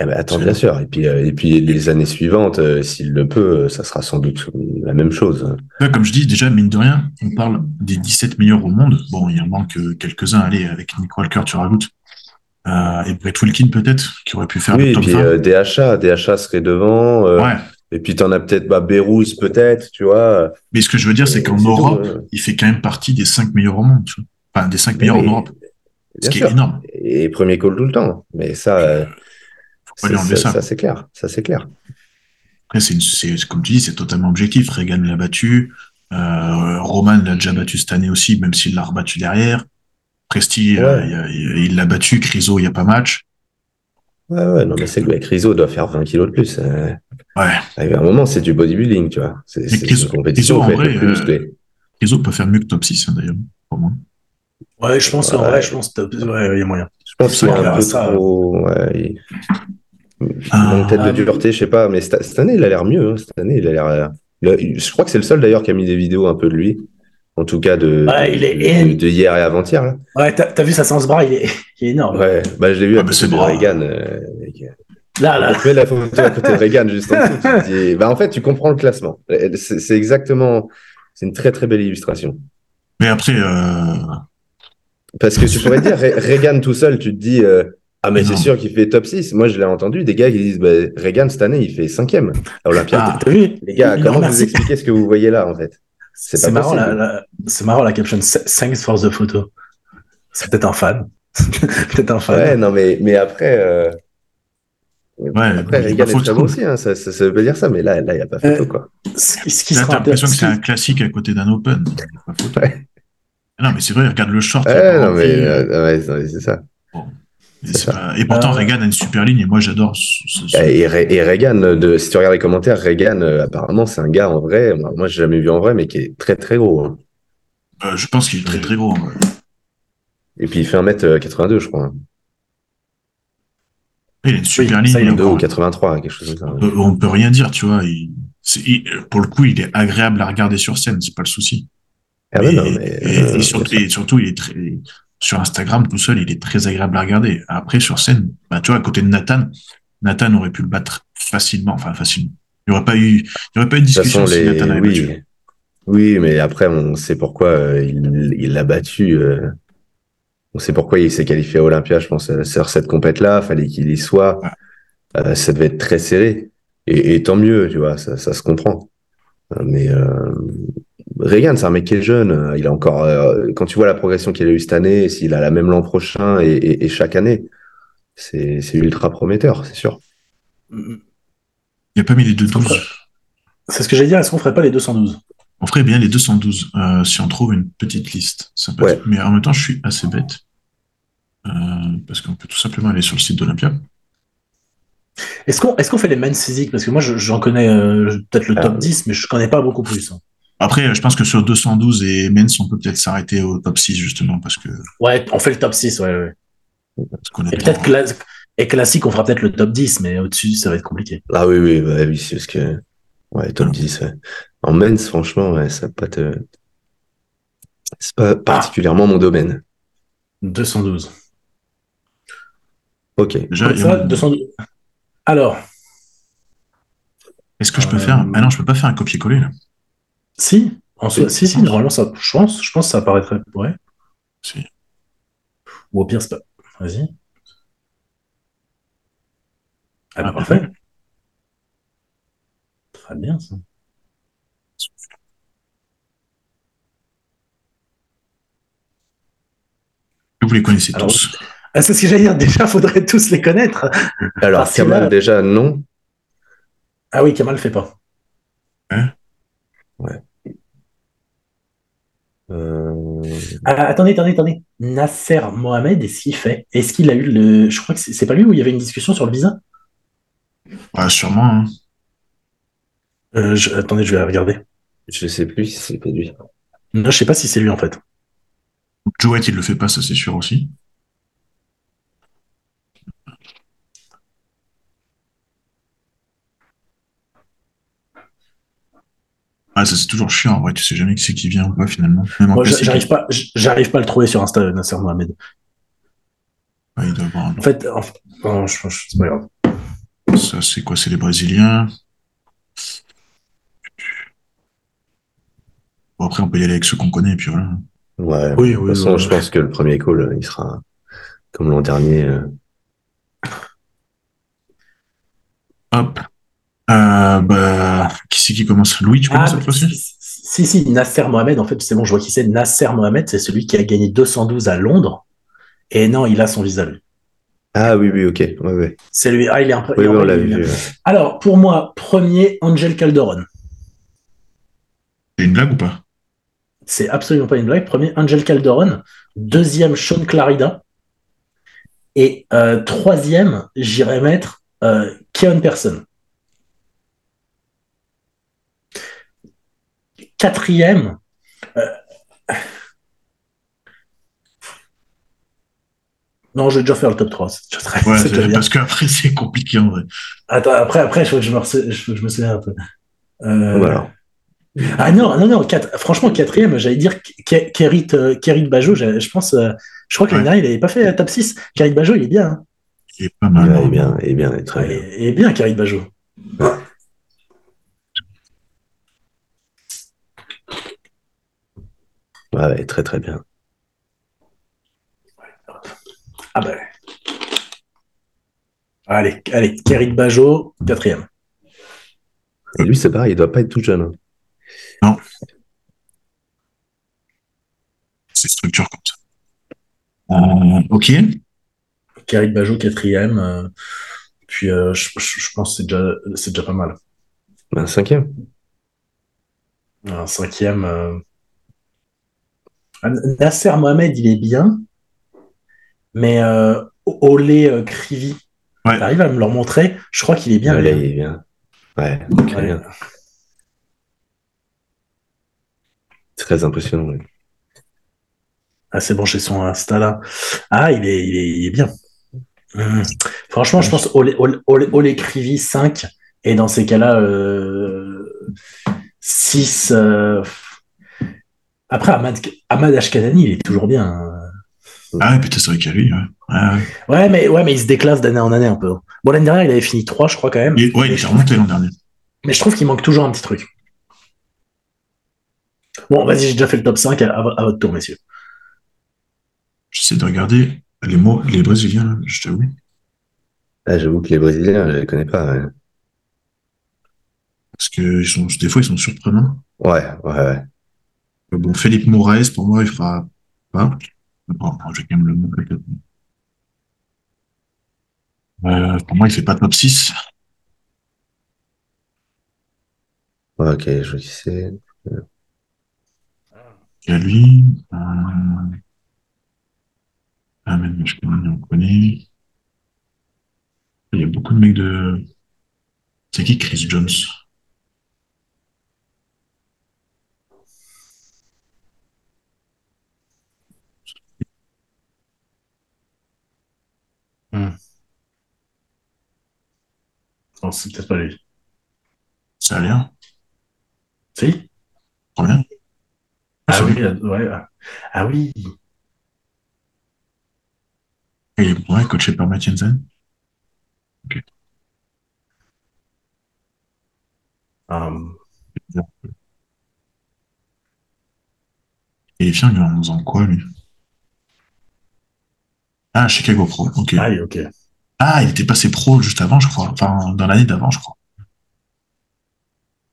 Eh ben, attends, bien sûr. Et puis, euh, et puis les années suivantes, euh, s'il le peut, euh, ça sera sans doute la même chose. comme je dis, déjà, mine de rien, on parle des 17 meilleurs au monde. Bon, il en manque quelques-uns. Allez, avec Nick Walker, tu rajoutes. Euh, et Brett Wilkin peut-être, qui aurait pu faire oui, le top et puis euh, DHA, DHA serait devant. Euh, ouais. Et puis tu en as peut-être bah, Bérouz peut-être, tu vois. Mais ce que je veux dire, c'est qu'en Europe, il fait quand même partie des 5 meilleurs au monde. Tu vois. Enfin, des 5 meilleurs en Europe. Ce qui est énorme. Et premier call tout le temps. Mais ça, Faut pas ça, ça. c'est clair. Ça, c'est clair. Après, c'est, comme tu dis, c'est totalement objectif. Reagan l'a battu. Roman l'a déjà battu cette année aussi, même s'il l'a rebattu derrière. Presti, euh, il l'a battu. Criso, il n'y a pas match. Ouais, ouais, non, mais c'est que Criso doit faire 20 kilos de plus. Hein. Ouais. À un moment, c'est du bodybuilding, tu vois. C'est une compétition Criso, en vrai, euh, Criso peut faire mieux que top 6, hein, d'ailleurs, pour moi. Ouais, je pense, en vrai, je pense qu'il ouais, y a moyen. Je pense qu'il y a un peu trop, ouais, il... Ah, tête de dureté, je sais pas, mais cette, année, il a l'air mieux. Hein. Cette année, il a l'air. Je crois que c'est le seul d'ailleurs qui a mis des vidéos un peu de lui en tout cas de, de, hier et avant-hier. Là. Ouais, t'as as vu sa sens bras, il est, il est énorme. Ouais, bah, je l'ai vu à côté de Reagan. Euh, là, là. Tu mets la photo à côté de Reagan juste en dessous. bah, en fait, tu comprends le classement. C'est exactement. C'est une très très belle illustration. Mais après. Euh... Parce que tu pourrais dire, [LAUGHS] Reagan tout seul, tu te dis. Euh, ah, mais c'est sûr qu'il fait top 6. Moi, je l'ai entendu, des gars qui disent bah, Reagan, cette année, il fait cinquième à Olympia. Ah, les gars, comment vous expliquez ce que vous voyez là, en fait? C'est marrant, la, c'est marrant la caption. Thanks for the photo. C'est peut-être un fan. [LAUGHS] peut-être un fan. Ouais, non, mais, mais après, euh, Ouais, Après, Reagan est très bon aussi, hein, ça, ça, veut dire ça, mais là, il n'y a pas photo. Euh, quoi. Ce, qui là, t'as l'impression que c'est un classique à côté d'un Open. Ouais. Non, mais c'est vrai, regarde le short. Ouais, non, mais, euh, ouais, c'est ça. Et pourtant, euh... Reagan a une super ligne et moi j'adore. Ce, Et, et, Reagan, de, si tu regardes les commentaires, Reagan, euh, apparemment, c'est un gars en vrai, moi, moi j'ai jamais vu en vrai, mais qui est très très gros. Hein. Euh, je pense qu'il est très très gros en vrai. Et puis il fait 1m82, je crois. Il a une super ligne. ligne. 2 ou 83, quelque chose comme ça. On peut, on peut rien dire, tu vois. Il, pour le coup, il est agréable à regarder sur scène, c'est pas le souci. Ah et, non, mais, et, euh, surtout, et, surtout, il est très, sur Instagram tout seul, il est très agréable à regarder. Après, sur scène, bah, tu vois, à côté de Nathan, Nathan aurait pu le battre facilement, enfin facilement. Il n'y aurait pas eu, il aurait pas eu de discussion si Nathan avait oui, battu. Oui, mais après, on sait pourquoi euh, il l'a battu. Euh, on sait pourquoi il s'est qualifié à Olympia, je pense, sur cette compète-là. Fallait qu'il y soit. Ça devait être très serré. Et, et, tant mieux, tu vois, ça, ça se comprend. Mais euh, Reagan, c'est un mec qui est jeune. Il a encore, euh, quand tu vois la progression qu'il a eu cette année, s'il a la même l'an prochain et, chaque année, c'est ultra prometteur, c'est sûr. Il n'y a pas mis les 212. C'est ce que j'allais dire. Est-ce qu'on ferait pas les 212 On ferait bien les 212 euh, si on trouve une petite liste. Mais en même temps, je suis assez bête euh, parce qu'on peut tout simplement aller sur le site d'Olympia. Est-ce qu'on est fait les men's physiques Parce que moi, j'en connais peut-être le top 10, mais je ne connais pas beaucoup plus. Hein. Après, je pense que sur 212 et Mens, on peut peut-être s'arrêter au top 6, justement, parce que. Ouais, on fait le top 6, ouais, ouais. Et peut-être et classique, on fera peut-être le top 10, mais au-dessus, ça va être compliqué. Ah oui, oui, bah, oui, parce que. Ouais, top 10, ouais. En Mens, franchement, ouais, ça pas te. C'est pas particulièrement mon domaine. 212. Ok. Déjà, ça, 212. Alors. Est-ce que je peux euh, faire. Ah non, je peux pas faire un copier-coller, là. Si, en si, si, normalement, ça, je pense, je pense que ça apparaîtrait. Ouais. Si. Ou au pire, c'est pas. Vas-y. Ah, bah, parfait. Très bien, ça. Vous les connaissez tous. Ah, c'est ce que j'allais dire. Déjà, il faudrait tous les connaître. Alors, Kamal, déjà, non. Ah oui, Kamal ne fait pas. Hein? Ouais. Euh... Ah, attendez, attendez, attendez. Nasser Mohamed, est-ce qu'il fait Est-ce qu'il a eu le. Je crois que c'est pas lui où il y avait une discussion sur le visa? Ouais, sûrement. Hein. Euh, attendez, je vais regarder. Je sais plus si c'est lui. Non, je sais pas si c'est lui en fait. Jouet, il le fait pas, ça c'est sûr aussi. Ah, ça c'est toujours chiant, en vrai, tu sais jamais qui c'est qui vient ou pas finalement. Moi, j'arrive pas, j'arrive pas à le trouver sur Insta, Nasser Mohamed. il doit avoir En fait, en... je, c'est pas grave. Ça, c'est quoi C'est les Brésiliens? Bon, après, on peut y aller avec ceux qu'on connaît, et puis voilà. Ouais, oui, de toute façon, je pense que le premier call, il sera comme l'an dernier. Euh. Hop. Euh, bah, qui c'est qui commence? Louis, tu commences ah, cette fois-ci? Si, si, Nasser Mohamed, en fait, c'est bon, je vois qui c'est. Nasser Mohamed, c'est celui qui a gagné 212 à Londres. Et non, il a son visa, lui. Ah oui, oui, ok. Ouais, ouais. C'est lui. Ah, il est un peu. Oui, on l'a vu. Alors, pour moi, premier, Angel Calderon. C'est une blague ou pas? C'est absolument pas une blague. Premier, Angel Calderon. Deuxième, Sean Clarida. Et euh, troisième, j'irais mettre euh, Keon Person. Quatrième, euh, Non, j'ai déjà fait le top 3. Ouais, parce qu'après, c'est compliqué en vrai. Attends, après, après, je je me, je, me souvienne un peu. Euh... Voilà. Ah non, non, non, franchement, quatrième, j'allais dire Kerit, euh, Bajo, je, pense, je crois que l'année dernière, il n'avait pas fait top 6. Kerit Bajo, il est bien. Hein. Il est pas mal. il est bien, il est bien, il est très bien. Il est bien, Kerit Bajo. Ouais, très très bien. Ah ben. Allez, allez, Kerit Bajo, quatrième. Et lui, c'est pareil, il doit pas être tout jeune. Hein. Non. C'est structure comme ça. Euh, ok. Kerit Bajo, quatrième. Euh, Puis euh, je, pense que c'est déjà, c'est déjà pas mal. Un cinquième. Un cinquième. Nasser Mohamed, il est bien. Mais euh, Olé euh, Krivi, ouais. arrive à me le montrer Je crois qu'il est bien. Olé, il est bien. Ouais, bien. Très impressionnant. Ah, c'est bon, j'ai son Insta là. Ah, il est, il est, bien. Hum. Franchement, je pense Olé, Olé, 5. Et dans ces cas-là, 6. Euh, euh, Après, Ahmad, Ahmad Ashkanani, il est toujours bien. Hein. Ah ouais, putain, c'est vrai qu'il y a lui. Ouais. Ouais, mais, ouais, mais il se déclasse d'année en année un peu. Bon, l'année dernière, il avait fini 3, je crois, quand même. ouais, il est remonté l'an dernier. Mais je trouve qu'il manque toujours un petit truc. Bon, vas-y, j'ai déjà fait le top 5 à, votre tour, messieurs. J'essaie de regarder les mots, les Brésiliens, je t'avoue. Ah, j'avoue que les Brésiliens, je ne les connais pas. Parce que sont, des fois, ils sont surprenants. Ouais, ouais, ouais. Bon, Philippe Moraes, pour moi, il fera pas. Bon, je vais quand même le montrer. Euh, pour moi, il fait pas top 6. ok, je sais. Il y a lui. Euh... Ah, même, je connais, on connaît. Il y a beaucoup de mecs de. C'est qui Chris Jones hmm. Non, c'est peut-être pas lui. Ça a l'air. Si? Combien Ah oui, ouais. Ah oui. Il est ouais, coaché par Matt Jensen. Ok. Um... Et il est en faisant quoi, lui? Ah, Chicago Pro, ok. Ah, ok. Ah, il était passé pro juste avant, je crois. Enfin, dans l'année d'avant, je crois.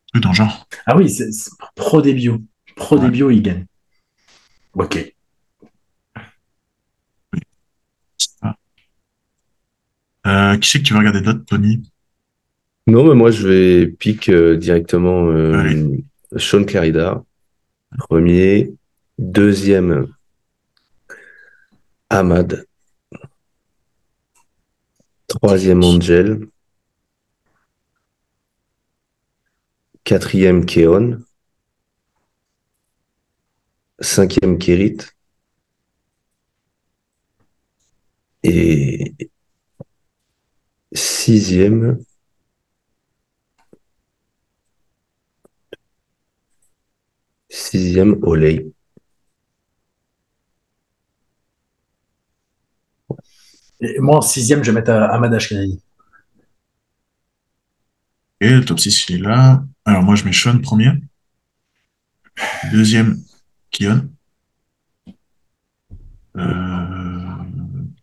Truc dans genre. Ah oui, c'est pro début. Pro ouais. début, il gagne. Ok. Euh, qui c'est que tu vas regarder d'autres, Tony? Non, mais moi, je vais pique euh, directement euh, Sean Clarida. Premier. Deuxième, Ahmad. Troisième, Angel. Quatrième, Keon. Cinquième, Kirit. Et sixième, sixième, Olay. Et moi, en sixième, je vais mettre Ahmad Ashkenani. Et le top 6, il est là. Alors, moi, je mets Sean premier. Deuxième, Kion. Euh,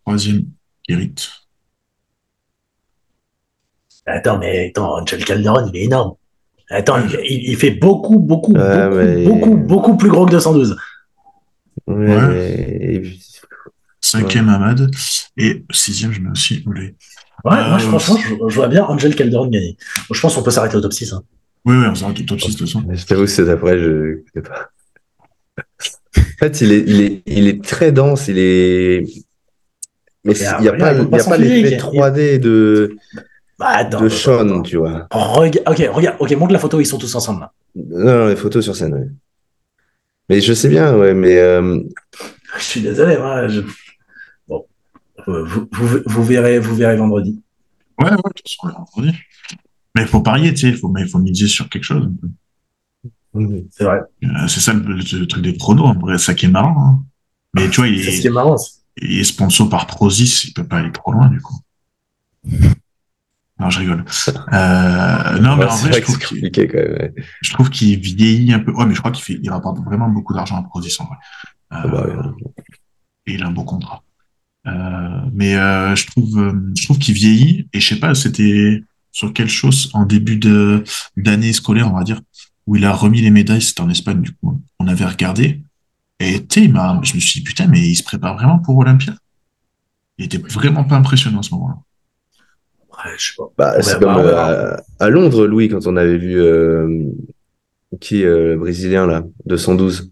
troisième, Kirit. Attends, mais attends, Angel Calderon, il est énorme. Attends, il, fait beaucoup, beaucoup, beaucoup, beaucoup, beaucoup plus gros que 212. Ouais. Cinquième Ahmad. Et sixième, je mets aussi Oulé. Ouais, moi, je, euh, franchement, je, vois bien Angel Calderon gagner. je pense qu'on peut s'arrêter au top 6. Hein. Oui, oui, on s'arrête au top 6 de toute façon. Je t'avoue, c'est après, je ne sais pas. en fait, il est, il, est, il est très dense, il est. Mais il n'y a, pas, il y a pas l'effet 3D de. Bah, de Sean, tu vois. ok, regarde, ok, montre la photo, ils sont tous ensemble là. Non, les photos sur scène, oui. Mais je sais bien, ouais, mais. Euh, je suis désolé, moi. Bon, euh, vous, vous, verrez, vous verrez vendredi. Ouais, ouais, de toute façon, vendredi. Mais il faut parier, tu sais, il faut, mais il faut miser sur quelque chose. C'est vrai. Euh, c'est ça le, truc des pronos, en vrai, ça qui est marrant. Hein. Mais tu vois, il est, ce qui est marrant. il est sponsor par Prozis, il peut pas aller trop loin, du coup. Non, je rigole. Euh, non, mais en vrai, je trouve, même, je trouve qu'il vieillit un peu. Ouais, mais je crois qu'il fait, il rapporte vraiment beaucoup d'argent à Prozis en vrai. Ah bah et il a un beau contrat. Euh, mais euh, je trouve, euh, je trouve qu'il vieillit. Et je sais pas, c'était sur quelle chose en début de d'année scolaire, on va dire, où il a remis les médailles. C'était en Espagne, du coup. On avait regardé. Et tu sais, je me suis dit putain, mais il se prépare vraiment pour Olympia? Il était vraiment pas impressionnant à ce moment-là. je sais pas. Bah, c'est comme à, Londres, Louis, quand on avait vu qui le brésilien là, 212.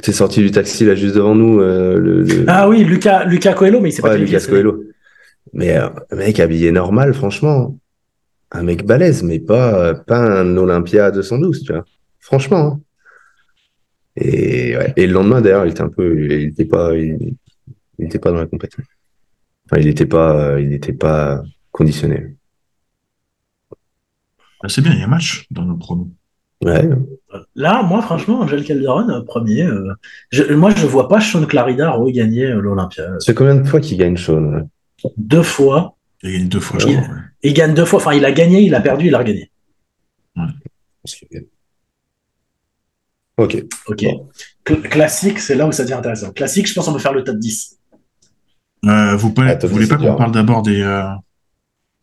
T'es sorti du taxi là juste devant nous. Le, Ah oui, Lucas, Lucas Coelho, mais il s'est pas Lucas Coelho. Mais un mec habillé normal, franchement. Un mec balèze, mais pas, pas un Olympia 212, tu vois. Franchement. Hein. Et, et le lendemain, d'ailleurs, il était un peu, il était pas, il, était pas dans la compétition. Enfin, il n'était pas, il n'était pas conditionné. Bah, c'est bien, il y a un match dans nos pronos. Ouais. Là, moi, franchement, Angel Calderon, euh, premier. Euh, je, moi, je vois pas Sean Clarida regagner euh, l'Olympia. C'est combien de fois qu'il gagne Sean Deux fois. Il a gagné deux fois, je il, crois. Il gagne deux fois. Enfin, il a gagné, il a perdu, il a regagné. Ouais. Ok. Ok. Classique, c'est là où ça devient intéressant. Classique, je pense qu'on peut faire le top 10. Euh, vous, ah, voulez pas qu'on parle d'abord des, euh,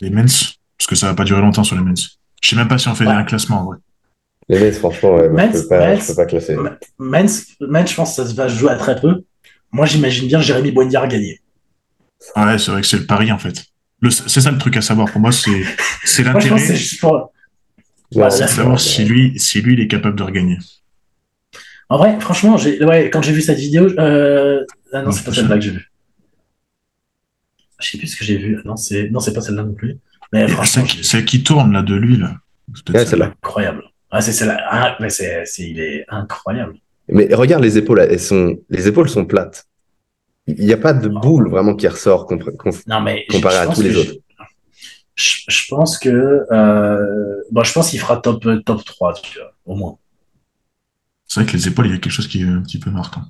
des mens? Parce que ça va pas durer longtemps sur les mens. Je sais même pas si on fait un classement en vrai. Les mens, franchement, ouais, je, peux pas, peux pas classer. Mens, je pense que ça va jouer à très peu. Moi, j'imagine bien Jérémy Boindiard gagner. Ouais, c'est vrai que c'est le pari en fait. C'est ça le truc à savoir. Pour moi, c'est l'intérêt. c'est pour... savoir si lui, si lui, il est capable de regagner. En vrai, franchement, ouais, quand j'ai vu cette vidéo, euh... ah non, c'est pas celle-là que j'ai vue. Je sais plus ce que j'ai vu. Non, c'est non, c'est pas celle-là non plus. Mais franchement, celle, qui tourne là de lui là? Ouais, celle-là. Incroyable. Ah, c'est celle-là. Ah, mais c'est, il est incroyable. Mais regarde les épaules, elles sont, les épaules sont plates. Il n'y a pas de boule vraiment qui ressort comparé à tous les autres. Je, pense que, euh... bon, je pense qu'il fera top top 3, tu vois, au moins. C'est vrai que les épaules, il y a quelque chose qui est un petit peu marquant.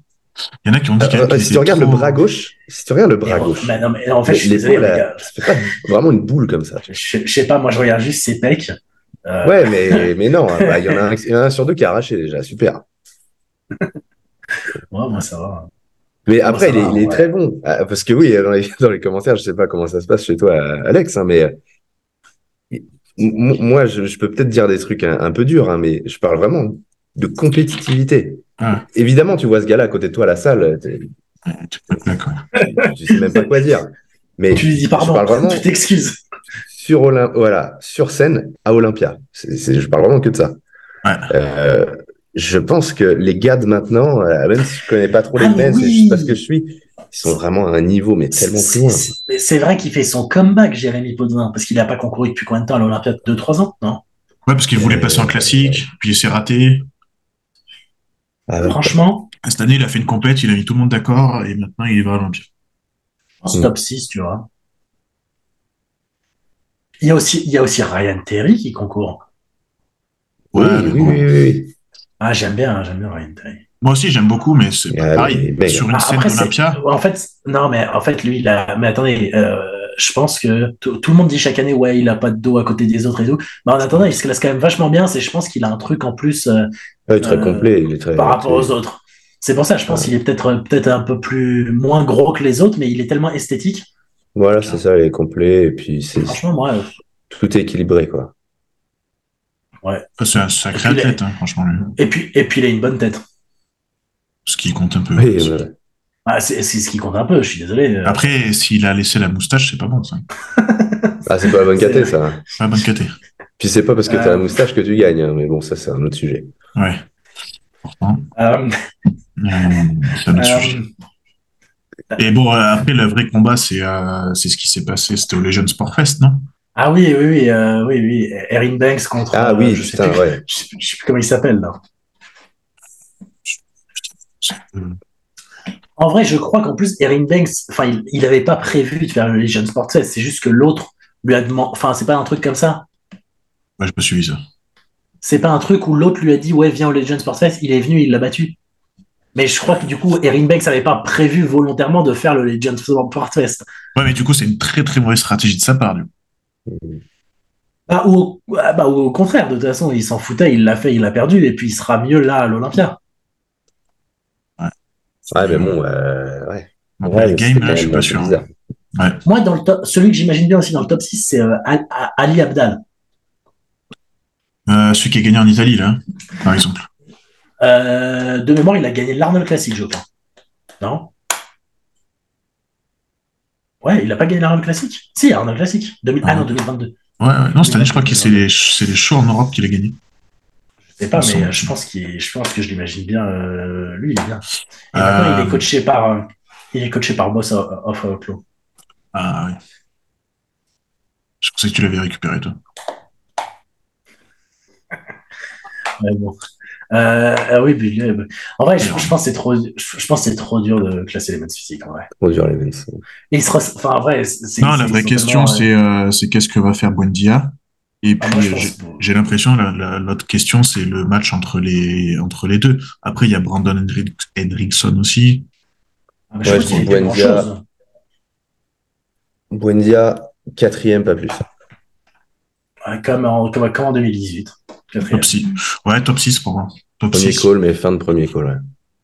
Il y en a qui ont dit euh, Si tu regardes le bras gauche, si tu regardes le bras gauche. Mais non, mais en fait, je l'épaule, ça fait pas vraiment une boule comme ça. Je, sais pas, moi, je regarde juste ses pecs. Euh... Ouais, mais, mais non, bah, il, y en a un, [LAUGHS] il y en a un sur deux qui a arraché déjà, super. ouais, moi, ça va. Mais après, il, est, il est, très bon. Ah, parce que oui, dans les, [LAUGHS] dans les, commentaires, je sais pas comment ça se passe chez toi, Alex, hein, mais moi, je, je peux peut-être dire des trucs un, un peu durs, hein, mais je parle vraiment de compétitivité. Ah. Évidemment, tu vois ce gars-là à côté de toi à la salle. [LAUGHS] Tu sais même pas quoi dire. Mais tu lui dis pardon, parle vraiment tu t'excuses. Sur voilà, sur scène à Olympia. je parle vraiment que de ça. Euh, je pense que les gars de maintenant, euh, même si je connais pas trop les ah, c'est juste parce que je suis, ils sont vraiment à un niveau mais tellement plus loin. C'est vrai qu'il fait son comeback, Jérémy Potvin, parce qu'il n'a pas concouru depuis combien de temps à l'Olympia? 2-3 ans, non? Ouais, parce qu'il voulait passer en classique, puis il s'est raté. Ah Franchement. Cette année, il a fait une compète, il a mis tout le monde d'accord, et maintenant, il va à l'Olympia. En top 6, tu vois. Il y a aussi, il y a aussi Ryan Terry qui concourt. oui, oui, oui, Ah, j'aime bien, j'aime bien Ryan Terry. Moi aussi, j'aime beaucoup, mais c'est pas pareil. Sur une scène d'Olympia. En fait, non, mais en fait, lui, il a, mais attendez, euh, je pense que tout le monde dit chaque année, ouais, il a pas de dos à côté des autres et tout. Mais en attendant, il se classe quand même vachement bien. C'est, je pense qu'il a un truc en plus. Euh, très euh, complet. Il est très, par rapport aux autres. C'est pour ça, je pense qu'il est peut-être, peut-être un peu plus, moins gros que les autres, mais il est tellement esthétique. Voilà, c'est ça, il est complet. Et puis, c'est. Franchement, moi. Tout est équilibré, quoi. Ouais. C'est un sacré athlète, hein, franchement. Et puis, et puis, il a une bonne tête. Ce qui compte un peu. Oui, ah, c'est ce qui compte un peu, je suis désolé. Après, s'il a laissé la moustache, c'est pas bon, ça. [LAUGHS] ah, c'est pas la bonne caté, ça. Pas la bonne caté. Puis c'est pas parce que tu as la euh. moustache que tu gagnes, hein, mais bon, ça, c'est un autre sujet. Ouais. Pourtant. Euh... c'est un autre euh, sujet. Et bon, après, le vrai combat, c'est c'est ce qui s'est passé. C'était au Legend Sport Fest, non? Ah oui, oui, oui, oui, oui. Erin Banks contre. Ah oui, je putain, sais ouais. Je sais, [LAUGHS] sais plus comment il s'appelle, là. En vrai, je crois qu'en plus, Erin Banks, enfin, il n'avait pas prévu de faire le Legion Sport Fest. C'est juste que l'autre lui a demandé. Enfin, c'est pas un truc comme ça? Moi, je me suis ça. C'est pas un truc où l'autre lui a dit ouais viens au Legend Sports Fest, il est venu, il l'a battu. Mais je crois que du coup, Erin Banks n'avait pas prévu volontairement de faire le Legend Sports Fest. Ouais, mais du coup, c'est une très très mauvaise stratégie de sa part. Du bah, ou, ah, bah, au contraire, de toute façon, il s'en foutait, il l'a fait, il l'a perdu, et puis il sera mieux là à l'Olympia. Ouais, mais bon, euh, ouais. le game, là, je suis pas sûr. Ouais. Moi, dans le top, celui que j'imagine bien aussi dans le top 6, c'est euh, Ali Abdal. Euh, celui qui a gagné en Italie, là, par exemple. Euh, de mémoire, il a gagné l'Arnold Classic, je crois. Non? Ouais, il a pas gagné l'Arnold Classique. Si, Arnold Classique. 2000... Ah non, 2022. Ouais, ouais. non, cette année, je crois que c'est les, les shows en Europe qu'il a gagné. Je sais pas, mais je pense, qu'il je pense que je l'imagine bien. Euh, lui, il est bien. Et maintenant, il est euh. coaché par, euh, il est coaché par Boss of Outlaw. Ah oui. Je pensais que tu l'avais récupéré, toi. [LAUGHS] ouais, bon. Euh, ah oui, mais, euh, en vrai, je, pense que c'est trop, je, pense c'est trop dur de classer les mens physiques, en vrai. Trop dur les mens. Et il enfin, en vrai, non, la vraie question, c'est, euh, c'est qu'est-ce que va faire Buendia? Et ah, puis, j'ai l'impression, l'autre question, c'est le match entre les, entre les deux. Après, il y a Brandon Hendrickson aussi. Ah, ouais, je Buendia. Buendia, quatrième, pas plus. Comme en, comme, comme en 2018. Top 6. Ouais, top 6 pour moi. Top premier call, mais fin de premier call,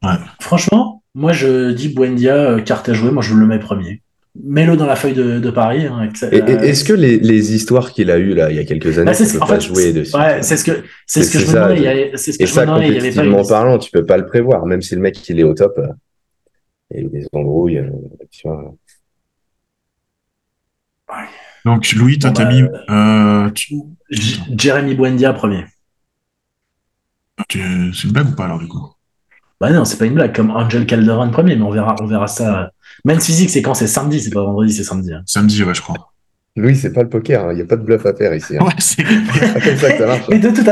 ouais. Franchement, moi je dis Buendia, euh, carte à jouer, moi je le mets premier. Mets-le dans la feuille de, Paris. Hein, Est-ce que les, histoires qu'il a eues là, il y a quelques années, bah, tu peux pas jouer dessus Ouais, c'est ce que, c'est ce que je me demandais. C'est ce que et je ça, compétitivement parlant, tu peux pas le prévoir, même si le mec il est au top. Euh, il y a des embrouilles. Euh, tu vois. Donc Louis, toi t'as bah, mis Jérémy Buendia premier. C'est une blague ou pas alors du coup? Bah non, c'est pas une blague, comme Angel Calderon premier, mais on verra, on verra ça. Men's Physique, c'est quand c'est samedi, c'est pas vendredi, c'est samedi. Hein. Samedi, ouais, je crois. Louis, c'est pas le poker, il hein. n'y a pas de bluff à faire ici. Hein. Ouais, c'est [LAUGHS] [LAUGHS] comme ça que ça marche. mais, de toute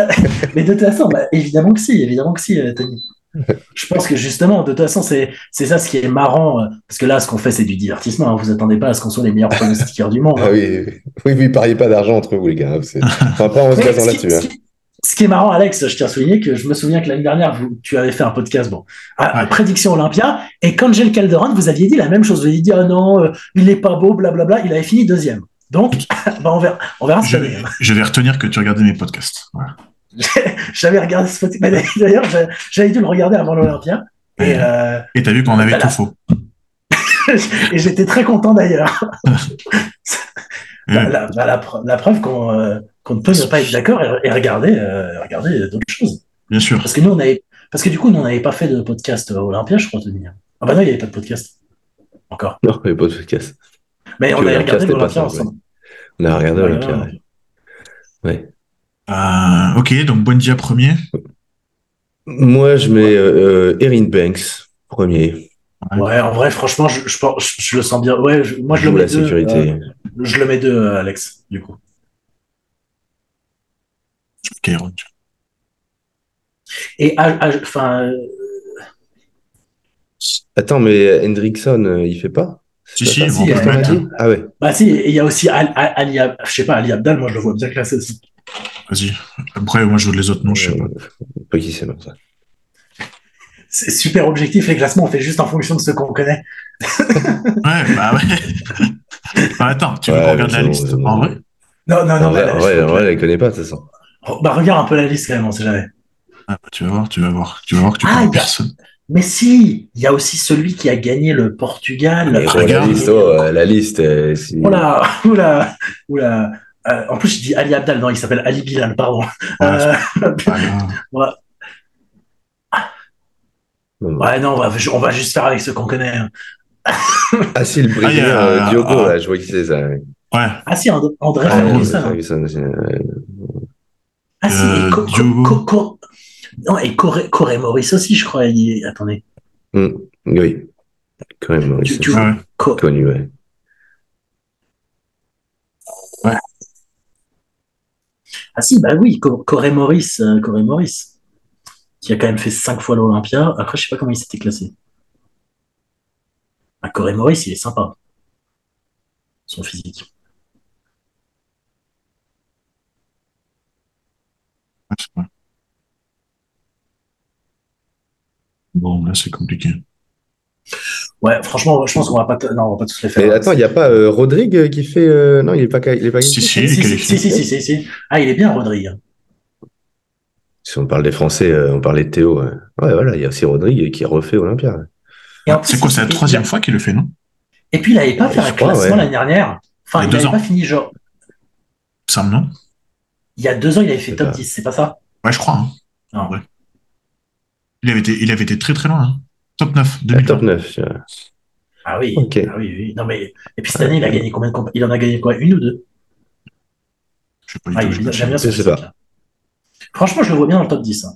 mais de toute façon, bah, évidemment que si, évidemment que si, euh, Tony. Je pense que justement, de toute façon, c'est ça ce qui est marrant, euh, parce que là, ce qu'on fait, c'est du divertissement. Vous attendez pas à ce qu'on soit les meilleurs pronostiqueurs du monde. Ah oui, oui, oui, pariez pas d'argent entre vous, les gars. Enfin, pas en se basant là-dessus ce qui est marrant, Alex, je tiens à souligner que je me souviens que l'année dernière, vous, tu avais fait un podcast, bon, à, prédiction Olympia, et quand j'ai le Calderon, vous aviez dit la même chose. Vous aviez dit, oh non, euh, il n'est pas beau, blablabla. Il avait fini deuxième. Donc, [LAUGHS] bah, on verra, on verra je, vais, je vais retenir que tu regardais mes podcasts. [LAUGHS] J'avais regardé ce podcast. D'ailleurs, j'avais dû le regarder avant l'Olympia. Et euh, tu as vu qu'on avait tout faux. [LAUGHS] et j'étais très content d'ailleurs. [LAUGHS] la, la, preuve qu'on euh, ne peut ne pas être d'accord et, regarder, euh, regarder d'autres choses. Bien sûr. Parce que nous, on avait, parce que du coup, nous, on n'avait pas fait de podcast Olympia, je crois, Tony. Ah bah non, il n'y avait pas de podcast. Encore. Non, il n'y avait pas de podcast. Mais on avait regardé l'Olympia ensemble. On a regardé l'Olympia, ouais. Euh, ok, donc Buendia premier. Moi, je mets euh, Erin Banks premier. Ouais, en vrai, franchement, je, je, je, le sens bien. Ouais, moi, je le mets la deux. Sécurité. je le mets deux, Alex, du coup. Et enfin. Euh, Attends, mais Hendrickson, euh, il fait pas? Si, si, si Ah ouais. Bah si, il y a aussi Ali, je sais pas, Ali Abdal, moi je le vois bien classé aussi. Vas-y. Après, moi je veux les autres noms, je sais pas. Euh, pas qui c'est, non, ça. C'est super objectif, les classements, on fait juste en fonction de ce qu'on connaît. [LAUGHS] ouais, bah ouais. [LAUGHS] bah, attends, tu veux qu'on regarde la liste En vrai? Non, non, non. En vrai, en vrai, elle ne connaît pas, de toute façon. Oh, bah, regarde un peu la liste quand même, on sait jamais. Ah, bah, tu vas voir, tu vas voir, tu vas voir que tu ah, personne. Mais si, il y a aussi celui qui a gagné le Portugal. regarde. La liste, oh, la liste. Euh, oula, oula, oula. Euh, en plus, je dis Ali Abdal, non, il s'appelle Ali Bilal, pardon. Euh, [LAUGHS] ouais, ouais, non, on va, on va, juste faire avec ce qu'on connaît. Hein. [LAUGHS] ah si, le Brésilien ah, Diogo, là, je vois qui c'est ça. Ouais. Ah si, André ah, Ferguson. Ah si, et euh, non, et Corey, Maurice aussi, je crois. Il... Attendez. Mm, oui. Corey Maurice. Tu, ah Connu. Ouais. Ah si, bah oui, Corey Maurice, euh, Corey Maurice, qui a quand même fait cinq fois l'Olympia. Après, je sais pas comment il s'était classé. Ah, Corey il est sympa. Son physique. Bon, là, c'est compliqué. Ouais, franchement, je pense qu'on va pas, non, on va pas tous les faire. Mais attends, il n'y a pas euh, Rodrigue qui fait. Euh, non, il n'est pas, il est pas. Si, si, si, si, si, Ah, il est bien, Rodrigue. Si on parle des Français, euh, on parlait de Théo. Ouais, voilà, il y a aussi Rodrigue qui refait Olympia. C'est quoi, c'est la troisième fois qu'il le fait, non? Et puis, il n'avait pas fait un classement l'année dernière. Enfin, il n'avait pas fini, genre. Ça non? Il y a deux ans, il avait fait top 10, c'est pas ça? Ouais, je crois. Hein. Non. Ouais. Il avait été, il avait été très très loin. Hein. Top 9. 2020. Top 9. Ah Ah oui, Ok. ah oui, oui. Non, mais... Et puis cette année, il a gagné combien de comp- Il en a gagné quoi Une ou deux? Je sais pas du Ah, il j'aime bien ce Je sais pas. Franchement, je le vois bien dans le top 10. hein.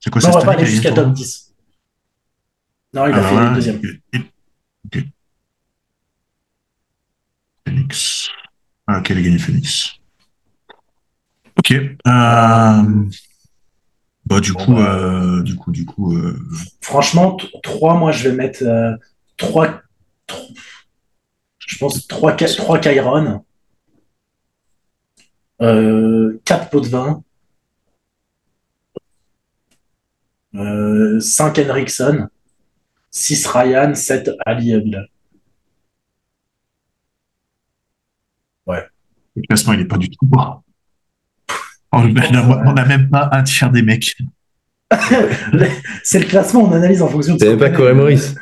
C'est quoi Non, on va pas aller jusqu'à top le 10. Non, il a Alors fait là, deuxième. Ok. Phoenix. Ah, ok, il a gagné Phoenix. Ok. Euh... Bah, du Bon, coup, bah. euh, du coup, du coup, euh, Franchement, 3, moi, je vais mettre 3. Je pense 3, 3 Kyron. 4 pots de vin. 5 Henriksen. 6 Ryan. 7 Ali Abdullah. le classement, il est pas du tout bon. On n'a on même pas un tiers des mecs. [LAUGHS] C'est le classement, on analyse en fonction de C'est qu'on pas. Corey Maurice.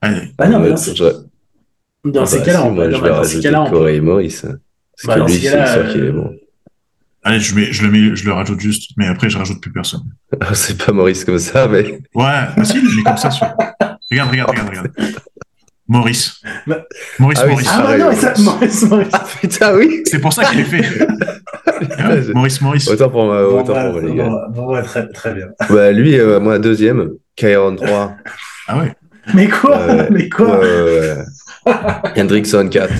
Allez, Ah non, mais Ouais, dans ces, dans ces bah, cas-là, on non, vais mais dans Corey Maurice. Parce Bah, que lui, ces c'est sûr qu'il est euh, bon. allez, je, mets, je, le mets, je le rajoute juste, mais après, je rajoute plus personne. Ah, [LAUGHS] c'est pas Maurice comme ça, mais. Ouais, bah si, il est comme ça. Sur... Regarde, regarde, regarde, regarde. [LAUGHS] Maurice. Bah- Maurice, Ah oui, Maurice. c'est Ah, ouais, pareil, non, ça, Maurice. Maurice, Maurice. Ah putain, oui C'est pour ça qu'il est fait. Ouais, [LAUGHS] Maurice, Maurice. Autant pour moi, Bon, autant bah, pour moi, les gars. bon, bon, ouais, très, très bien. Bah, lui, euh, moi, deuxième. Kyron 3. Ah ouais. Mais quoi Euh, Mais quoi euh, Hendrickson 4.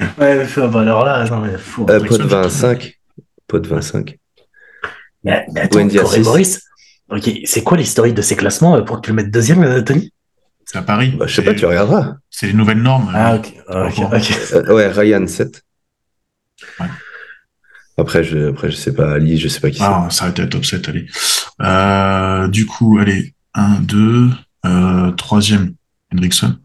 Ouais, mais, bah, alors là, non, mais fou. Euh, pot de je trouve. 25. Pot de 25. Mais, mais attends. Maurice, ok, c'est quoi l'historique de ces classements euh, pour que tu le mettes deuxième, euh, Tony? C'est à Paris. Bah, je sais pas, tu regarderas. C'est les nouvelles normes. Ah, euh, ok, ah. Euh, ouais, Ryan 7. Ouais. Après, je, après, je sais pas, Ali, je sais pas qui c'est. Ah, ça a été à top 7, allez. Euh, du coup, allez, 1, 2, euh, troisième, Hendrickson.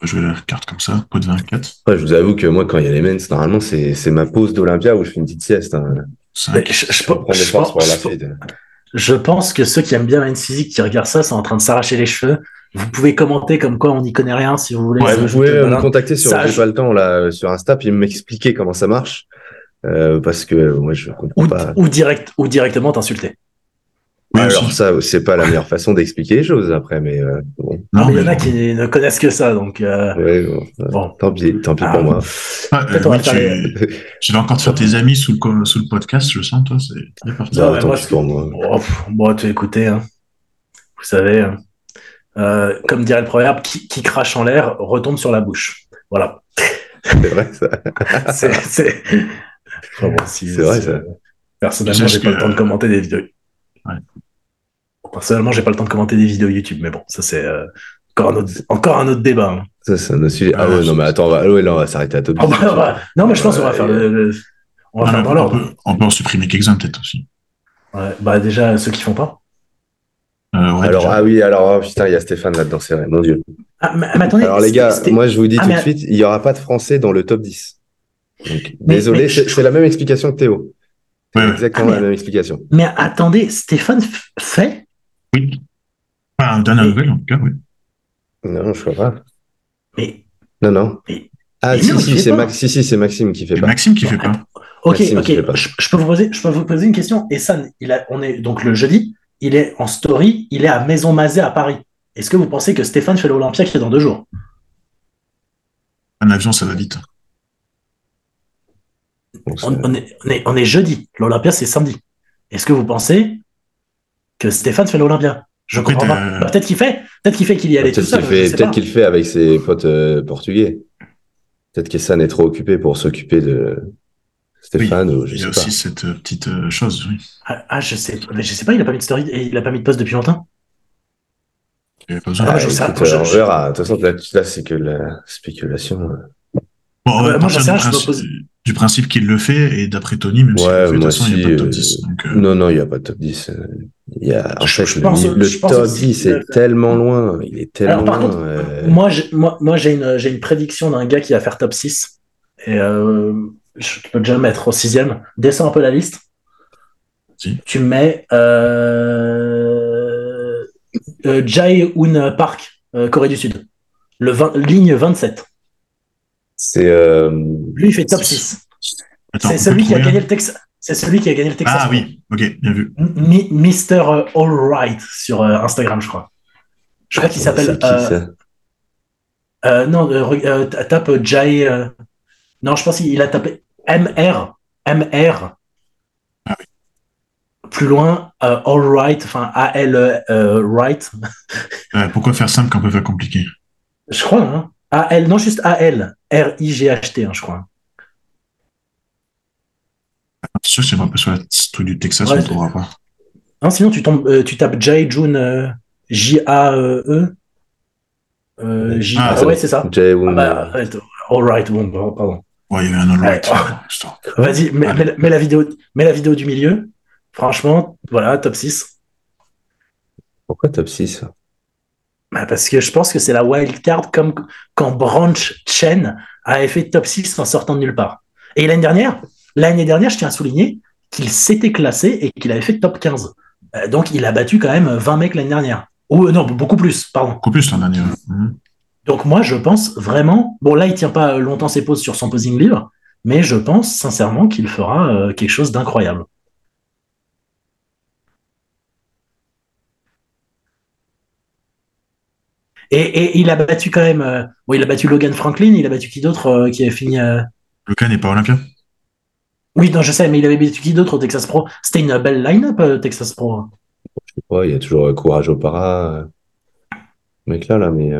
On va jouer la carte comme ça, pot de 24. Après, je vous avoue que moi, quand il y a les mens, normalement, c'est c'est ma pause d'Olympia où je fais une petite sieste. Hein. Mais 5. je, je, Je je pour pense- la je- suite. je pense que ceux qui aiment bien Men's Physique, qui regardent ça, sont en train de s'arracher les cheveux. Vous pouvez commenter comme quoi on n'y connaît rien si vous voulez. Ouais, vous pouvez me contacter sur J'ai pas le temps là sur Insta puis m'expliquer comment ça marche euh, parce que moi je comprends ou, pas. ou, direct, ou directement t'insulter. Oui, Alors aussi. ça c'est pas la meilleure façon d'expliquer les choses après mais euh, bon, Non, Non, mais il y en a qui ne connaissent que ça, donc. euh, ouais, bon, bon. tant pis tant pis Ah, pour moi. Ah, euh, oui, tu... tu vas encore te faire tes amis sous le, co- sous le podcast, je sens, toi, c'est parti. Non, tant moi, pis pour moi. Oh, pff, bon, tu écoutez, hein. vous savez, hein. Euh, comme dirait le proverbe, qui, qui crache en l'air retombe sur la bouche. Voilà. C'est vrai ça. [LAUGHS] C'est c'est- Enfin, bon, si- C'est vrai, ça. Personnellement, C'est j'ai pas que- le temps de commenter des vidéos. Ouais. Personnellement, j'ai pas le temps de commenter des vidéos YouTube, mais bon, ça c'est euh, encore, un autre, encore un autre débat. hein. Ça c'est un autre sujet. Ah Ouais, non mais attends on va, ah ouais, là, on va s'arrêter à top. Oh, bah, bah, non, mais je pense qu'on va faire le, le- on va Ah, faire dans on, l'ordre. peut, on peut en supprimer quelques-uns, peut-être aussi. Ouais, bah déjà ceux qui font pas. Euh, ouais, Alors ah oui alors oh, putain il y a Stéphane là-dedans c'est vrai mon dieu. Ah, mais, mais attendez. Alors les gars moi je vous dis Ah, tout de mais- suite il y aura pas de français dans le top 10. Donc, Mais- désolé mais c'est je- la même explication que Théo. C'est Ouais, ouais. exactement Ah, mais- la même explication. Mais attendez, Stéphane fait? Oui. Enfin, dernière nouvelle, en tout cas, oui. Non je crois pas. Mais Non, non. Mais- Ah, mais si, non, si, c'est. Max, si, si, c'est Maxime qui fait C'est pas. Maxime qui fait pas. ok, Maxime, ok. Je, je peux vous poser, je peux vous poser une question. Essan, il a, on est donc le jeudi. Il est en story. Il est à Maison Mazet à Paris. Est-ce que vous pensez que Stéphane fait l'Olympia qui est dans deux jours? Un avion, ça va vite. Donc, on, est, on, est, on est jeudi. L'Olympia c'est samedi. Est-ce que vous pensez que Stéphane fait l'Olympia? Je Après, comprends pas. Bah, peut-être qu'il fait. Peut-être qu'il fait qu'il y allait tout Peut-être seul. qu'il fait avec ses potes euh, portugais. Peut-être qu'Essan est trop occupé pour s'occuper de Stéphane ou je Il y a aussi cette euh, petite euh, chose, oui. Ah, ah, je sais. Mais je sais pas. Il a pas mis de story et il a pas mis de post depuis longtemps. Il y avait pas besoin. Ah, Ah, je sais, écoute, je- euh, on je- verra. De toute façon, là, là, c'est que la spéculation. Bon, on va moi, partir sais je pose- du principe qu'il le fait, et d'après Tony, même Ouais, le fait, de toute façon, il n'y a pas de top aussi, 10. Donc, euh, Non, non, il n'y a pas de top 10. euh, Il y a, en Je- fait, je le, pense- le je pense top aussi 10 qu'il le est tellement loin. Il est tellement Alors, par loin. contre, euh, Moi, j'ai, moi, moi, j'ai une, j'ai une prédiction d'un gars qui va faire top 6. Et euh, je peux déjà le mettre au sixième. Descends un peu la liste. Si. Tu mets euh, euh, Jae-hoon Park, euh, Corée du Sud. Le 20 ligne 27. C'est. euh, Lui, il fait top 6. attends, C'est celui qui a gagné le Texas. C'est celui qui a gagné le Texas. Ah oui, ok, bien vu. Mi- Mister Allright sur euh, Instagram, je crois. Je crois qu'il s'appelle. euh, non, tape Jai. non, je pense qu'il a tapé MR. MR. Ah Plus loin, All Right, enfin AL Right. pourquoi faire simple quand on peut faire compliqué? Je crois, hein. AL, non, juste AL. R-I-G-H-T, hein, je crois. C'est sûr, c'est un peu sur le truc du Texas, on ne trouvera pas. Non, sinon, tu, tombes, euh, tu tapes Jay June euh, J-A-E. Euh, J ah, ouais, c'est ça. Jay ah, bah, all right, bon, pardon. Ouais, il y avait un all right. Vas-y, mets, la vidéo, mets la vidéo du milieu. Franchement, voilà, top 6. Pourquoi top 6 bah Parce que je pense que c'est la wild card comme quand Branch Chen avait fait top 6 en sortant de nulle part. Et l'année dernière, l'année dernière, je tiens à souligner qu'il s'était classé et qu'il avait fait top 15. Euh, donc il a battu quand même 20 mecs l'année dernière. Ou non, beaucoup plus, pardon. Beaucoup plus l'année dernière. Mhm. Donc moi, je pense vraiment. Bon, là, il tient pas longtemps ses pauses sur son posing libre, mais je pense sincèrement qu'il fera euh, quelque chose d'incroyable. Et, il a battu quand même. Euh, bon, il a battu Logan Franklin. Il a battu qui d'autre qui a fini. Logan n'est pas olympien. Oui, non, je sais, mais il avait battu qui d'autre au Texas Pro? C'était une belle line-up, euh, Texas Pro. Je sais pas, il y a toujours Courage au para. Euh, mec là, là, mais.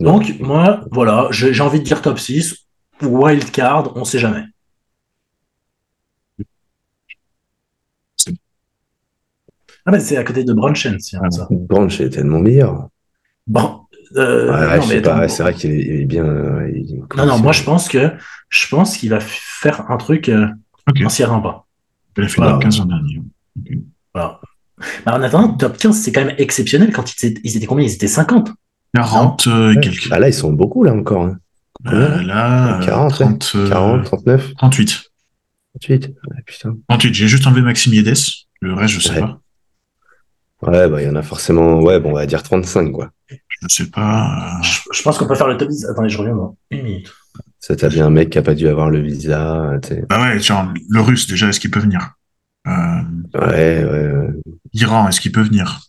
Euh, Donc, moi, voilà, j'ai envie de dire top 6. Wild card, on sait jamais. Ah, mais c'est à côté de Brunchen. Hein, ça. Brunch est tellement meilleur. Bon. c'est vrai qu'il est, bien. non, non, moi je pense que je pense qu'il va faire un truc. Okay. On s'y rend pas. Il a fait top 15 en dernier. Voilà. Bah, en attendant, top 15, c'est quand même exceptionnel. Quand ils étaient, ils étaient combien? Ils étaient 50. 40 euh, et quelques. Ah là, ils sont beaucoup, là, encore. Hein. Euh, là, 40, 30, 40, 39. 38. 38, ouais, putain. 38, j'ai juste enlevé Maxime Yedes. Le reste, je sais ouais. pas. Ouais, bah, il y en a forcément, ouais, bon, on va dire 35, quoi. Je ne sais pas. Euh. Je, je pense qu'on peut faire le top 10. Attendez, je reviens dans une minute. Ça, t'as bien un mec qui a pas dû avoir le visa. Bah ouais, genre, le russe, déjà, est-ce qu'il peut venir? Euh... ouais, ouais, ouais, Iran, est-ce qu'il peut venir?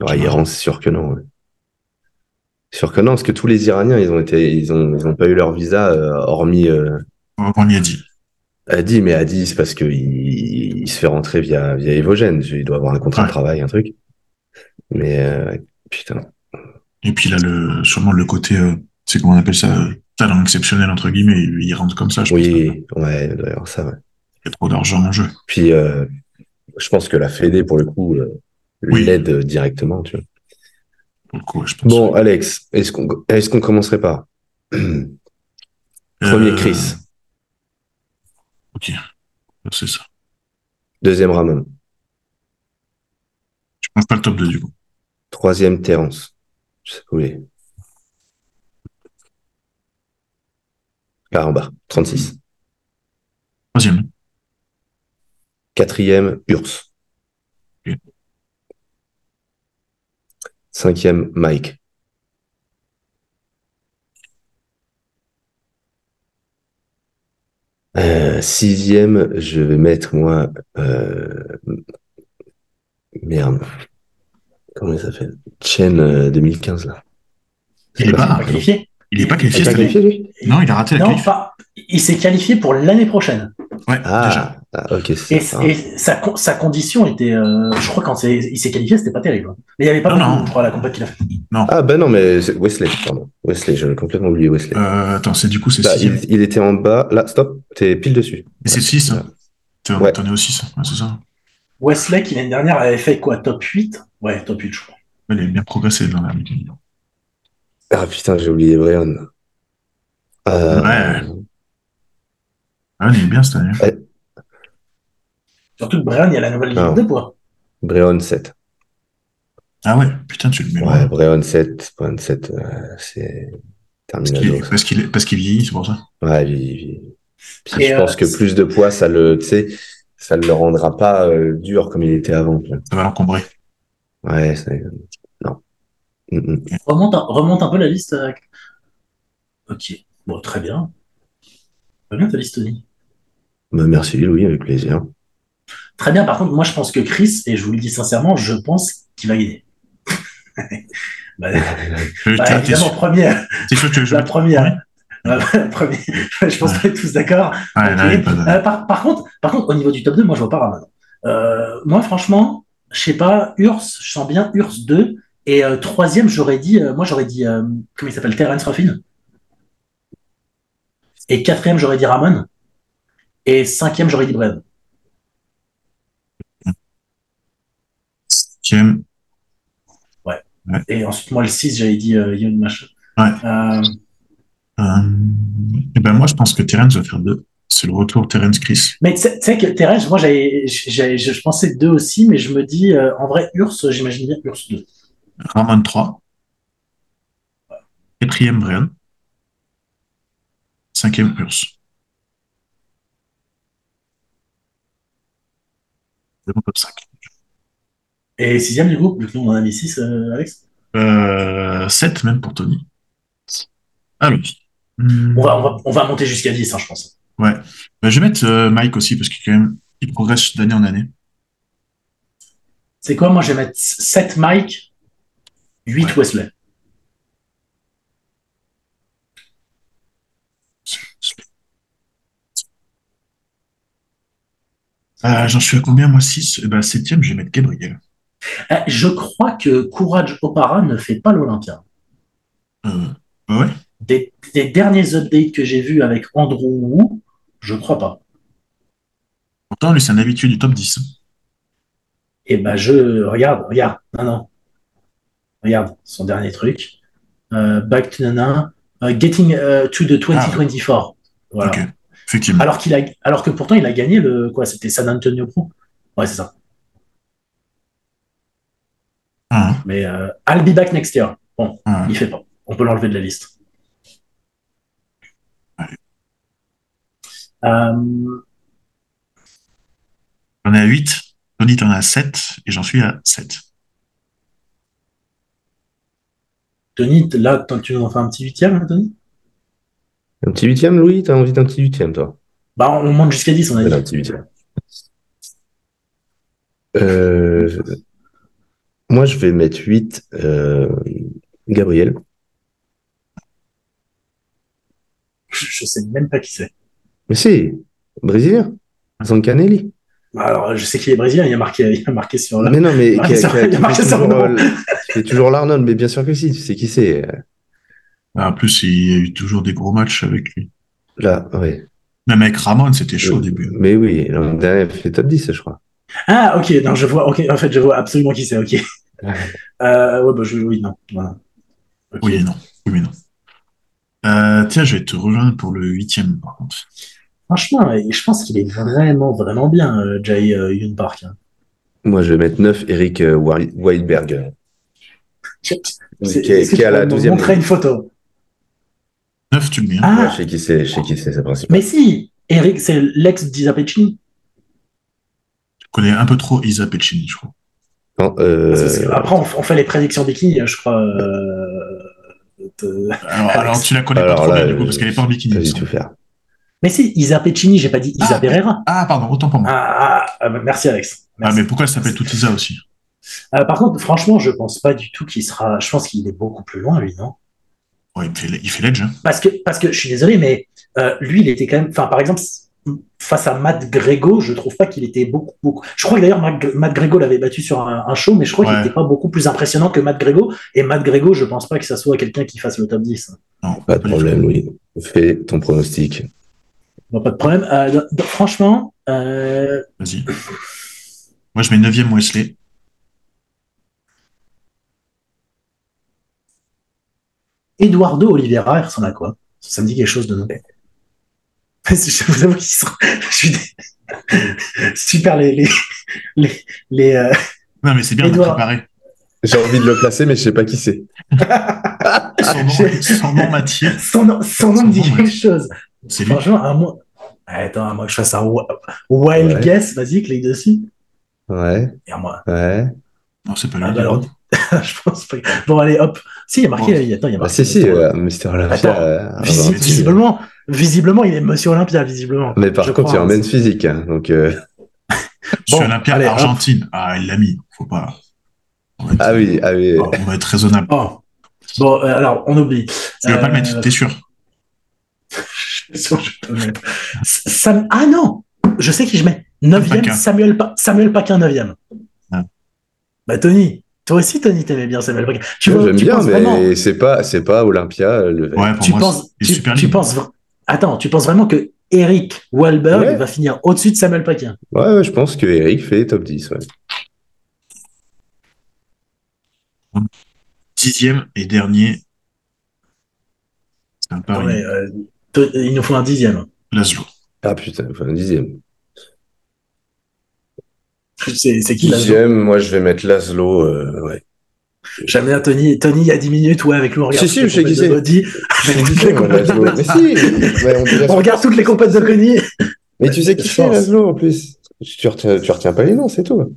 Ouais, Iran, c'est sûr que non. Ouais. Sûr que non, parce que tous les Iraniens, ils ont été, ils ont, ils ont pas eu leur visa, euh, hormis. Euh... On y a dit. Adi, mais Adi, c'est parce qu'il il se fait rentrer via, via Evogène. Il doit avoir un contrat de travail, un truc. Mais euh, putain. Et puis là, le, sûrement le côté, euh, c'est comment on appelle ça talent exceptionnel, entre guillemets, il rentre comme ça, je oui, pense. Oui, ouais, d'ailleurs, ça, ouais. Il y a trop d'argent en jeu. Puis, euh, je pense que la Fédé, pour le coup, euh, l'aide directement, tu vois. Pour le coup, je pense bon, Alex, est-ce qu'on est qu'on commencerait pas [CLEARS THROAT] Premier euh, Chris. Ok, c'est ça. Deuxième Ramon. Je pense pas le top 2 du coup. Troisième Terence. Je sais pas où il est. Ah, en bas, 36. Troisième. Quatrième, Urs. Cinquième, Mike. Euh, sixième, je vais mettre moi. Euh, merde. Comment il s'appelle? Chen 2015 euh, là. Il est pas qualifié? Il n'est pas qualifié, Non, il a raté la non, il s'est qualifié pour l'année prochaine. Ouais, ah, déjà. Ah, ok. Et, et sa, sa, condition était, euh, je crois quand il s'est qualifié, c'était pas terrible. Hein. Mais il n'y avait pas non, pour la compétition qu'il a fait. Non. Ah ben non, mais Wesley, pardon. Wesley, j'avais complètement oublié Wesley. Euh, attends, c'est du coup c'est bah, il, il, était en bas. Là, stop, t'es pile dessus. Mais c'est 6. Hein. T'en es au 6, ouais, c'est ça. Wesley, qui l'année dernière avait fait quoi Top 8 Ouais, top 8, je crois. Il a bien progressé dans la Ah putain, j'ai oublié Brian. Euh... Ouais. Ah, il est bien cette année. Ouais. Surtout que Brian, il y a la nouvelle ligne de poids. Brian 7. Ah ouais, putain, tu le mets. Ouais, Brian 7, Brian 7, euh, c'est terminé. Parce qu'il parce qu'il vieillit, c'est pour ça. Ouais, il vieillit. Puis je euh, pense que plus de poids, ça le, tu sais, ça ne le rendra pas euh, dur comme il était avant. Ça va l'encombrer. Ouais, c'est... Remonte, un, remonte un peu la liste. Ok. Bon, très bien. Très bien ta liste, Tony. Bah, merci, Louis, avec plaisir. Très bien. Par contre, moi, je pense que Chris, et je vous le dis sincèrement, je pense qu'il va gagner. [LAUGHS] bah, bah, évidemment, première. C'est sûr que tu [LAUGHS] La première. je pense qu'on est tous d'accord. Euh, par, contre, par contre, au niveau du top 2, moi, je vois pas Ramon. Euh, moi, franchement, je sais pas, Urs, je sens bien Urs 2. Et euh, troisième, j'aurais dit, moi, j'aurais dit, comment il s'appelle, Terence Ruffin. Et quatrième, j'aurais dit Ramon. Et cinquième, j'aurais dit Brad. Cinquième. Ouais. Et ensuite, moi, le 6, j'avais dit Young Machin. Ouais. et eh ben moi, je pense que Terence va faire deux. C'est le retour Terence Chris. Mais tu sais que Terence, moi, j'avais, je pensais deux aussi, mais je me dis, en vrai, Urs, j'imagine bien Urs 2. Ramon 3. Quatrième, Brian. Cinquième, Urs. C'est mon top 5. Et sixième, du coup, vu que nous, on en a mis 6, euh, Alex? Euh, 7 même pour Tony. Alors. Hmm. On, va, on, va, on, va, monter jusqu'à 10, hein, je pense. Ouais. Bah, je vais mettre euh, Mike aussi, parce qu'il quand même, il progresse d'année en année. C'est quoi? Moi, je vais mettre 7 Mike, 8 ouais. Wesley. Euh, J'en suis à combien, moi 6 eh ben, Septième, je vais mettre Gabriel. Euh, je crois que Courage Opara ne fait pas l'Olympia. Euh, bah ouais. Des, des, derniers updates que j'ai vus avec Andrew Wu, je crois pas. Pourtant, lui, c'est un habitué du top 10. Et eh ben, je. Regarde, regarde. Non, non. Regarde, son dernier truc. Euh, back to Nana. Uh, getting uh, to the 2024. Ah, voilà. Effectivement. Alors, qu'il a, alors que pourtant, il a gagné le. Quoi C'était San Antonio Pro Ouais, c'est ça. Ah. Mais euh, I'll be back next year. Bon, ah. il fait pas. On peut l'enlever de la liste. Euh... J'en ai à 8, Tony t'en as 7 et j'en suis à 7. Tony, là, tu nous en fais un petit huitième, hein, Tony? Un petit huitième, Louis? T'as envie d'un petit huitième, toi? Bah, on monte jusqu'à 10, on a dit. Un petit huitième. Euh... Moi, je vais mettre 8, euh... Gabriel. Je sais même pas qui c'est. Mais si, brésilien. Zancanelli. Alors, je sais qu'il est brésilien, il a marqué, il a marqué sur. Mais non, mais [LAUGHS] il a marqué sur C'est toujours l'Arnold, mais bien sûr que si, tu sais qui c'est. Ah, en plus, il y a eu toujours des gros matchs avec lui. Là, oui. Même avec Ramon, c'était chaud au début. Mais oui, l'an dernier, il fait top 10, je crois. Ah, ok, non, je vois, ok, en fait, je vois absolument qui c'est, ok. euh, ouais, bah, je, oui, non, voilà. Okay. Oui et non, oui mais non. Euh, tiens, je vais te rejoindre pour le huitième, par contre. Franchement, je pense qu'il est vraiment, vraiment bien, euh, Jay euh, Yoon Park. Hein. Moi, je vais mettre 9, Eric euh, Weidberg. Qui, est, qui à la 12 montrer une photo. 9, tu le mets. Ah. Ouais, je sais qui c'est, je sais qui c'est, c'est principal. Mais si, Eric, c'est l'ex d'Isa Peccini. Je connais un peu trop Isa Peccini, je crois. Non, euh... Après, on, fait les prédictions bikini, je crois. Alors, [LAUGHS] alors, tu la connais alors, pas trop là, bien, du coup, parce qu'elle est pas en bikini. Pas tout faire. Mais si, Isa Peccini, j'ai pas dit Isa ah, Pereira. Ah, pardon, autant pour moi. Ah, ah, merci Alex. Merci. Ah, mais pourquoi elle s'appelle tout Isa aussi? Euh, Par contre, franchement, je pense pas du tout qu'il sera. Je pense qu'il est beaucoup plus loin, lui, non? Ouais, il fait, il fait l'edge. Hein. Parce que, parce que je suis désolé, mais euh, lui, il était quand même. Enfin, par exemple, face à Matt Grego, je trouve pas qu'il était beaucoup, beaucoup. Je crois que d'ailleurs Matt, Grego l'avait battu sur un, un, show, mais je crois ouais. qu'il n'était pas beaucoup plus impressionnant que Matt Grego. Et Matt Grego, je pense pas que ça soit quelqu'un qui fasse le top 10. Non, pas de problème, Louis. Fais ton pronostic. Bon, pas de problème. Euh, franchement. Euh... Vas-y. Moi, je mets 9e Wesley. Eduardo Oliveira, il ressemble à quoi? Ça me dit quelque chose de nom. [LAUGHS] Je vous avoue qu'ils sont. [LAUGHS] Super les. les, les, les euh... Non, mais c'est bien Edouard... de préparer. J'ai envie de le placer, mais je sais pas qui c'est. [LAUGHS] son nom, son nom m'attire. Son nom, son nom me dit quelque chose. C'est lui. Franchement, à moi. Attends, à moi que je fasse un wild ouais. guess, vas-y, clique dessus. Ouais. Et à moi. Ouais. Non, c'est pas lui. Ah, bah, alors, je pense pas. Bon, allez, hop. Si, il y a marqué. Oh. Attends, il y a marqué. Ah, si, si, euh, Mister Olympia. Euh, Visi visiblement, visiblement, il est Monsieur Olympia, visiblement. Mais par je contre, il emmène hein, physique. Hein, donc. Euh... [LAUGHS] Monsieur bon, Olympia, allez, Argentine. Hop. Ah, il l'a mis. Faut pas. Être... ah oui, ah oui. On va être raisonnable. Oh. Bon, euh, alors, on oublie. Tu veux pas le mettre, t'es sûr? Je suis sûr que je peux le mettre. Sam... Ah non Je sais qui je mets. 9e, Samuel, pa... Samuel Paquin, 9e. Ah. Bah, Tony, toi aussi, Tony, t'aimais bien Samuel Paquin. Tu vois, J'aime bien, mais c'est pas, c'est pas Olympia. Le... Ouais, pour tu moi, penses, tu, super tu penses, attends, tu penses vraiment que Eric Wahlberg ouais. va finir au-dessus de Samuel Paquin ouais, ouais, je pense que Eric fait top 10. Ouais. Dixième et dernier. C'est un pari. Euh, il nous faut un dixième. Laszlo. Ah putain, il faut un dixième. [LAUGHS] C'est qui Dixième, moi je vais mettre Laszlo. Euh, ouais. J'aime bien Tony. Tony, il y a 10 minutes, ouais, avec nous, on regarde. Si, si, je sais qui c'est. on, regarde toutes les compètes de Connie. Mais tu sais qui c'est, Laszlo, en plus? Tu retiens, tu retiens pas les noms, c'est tout.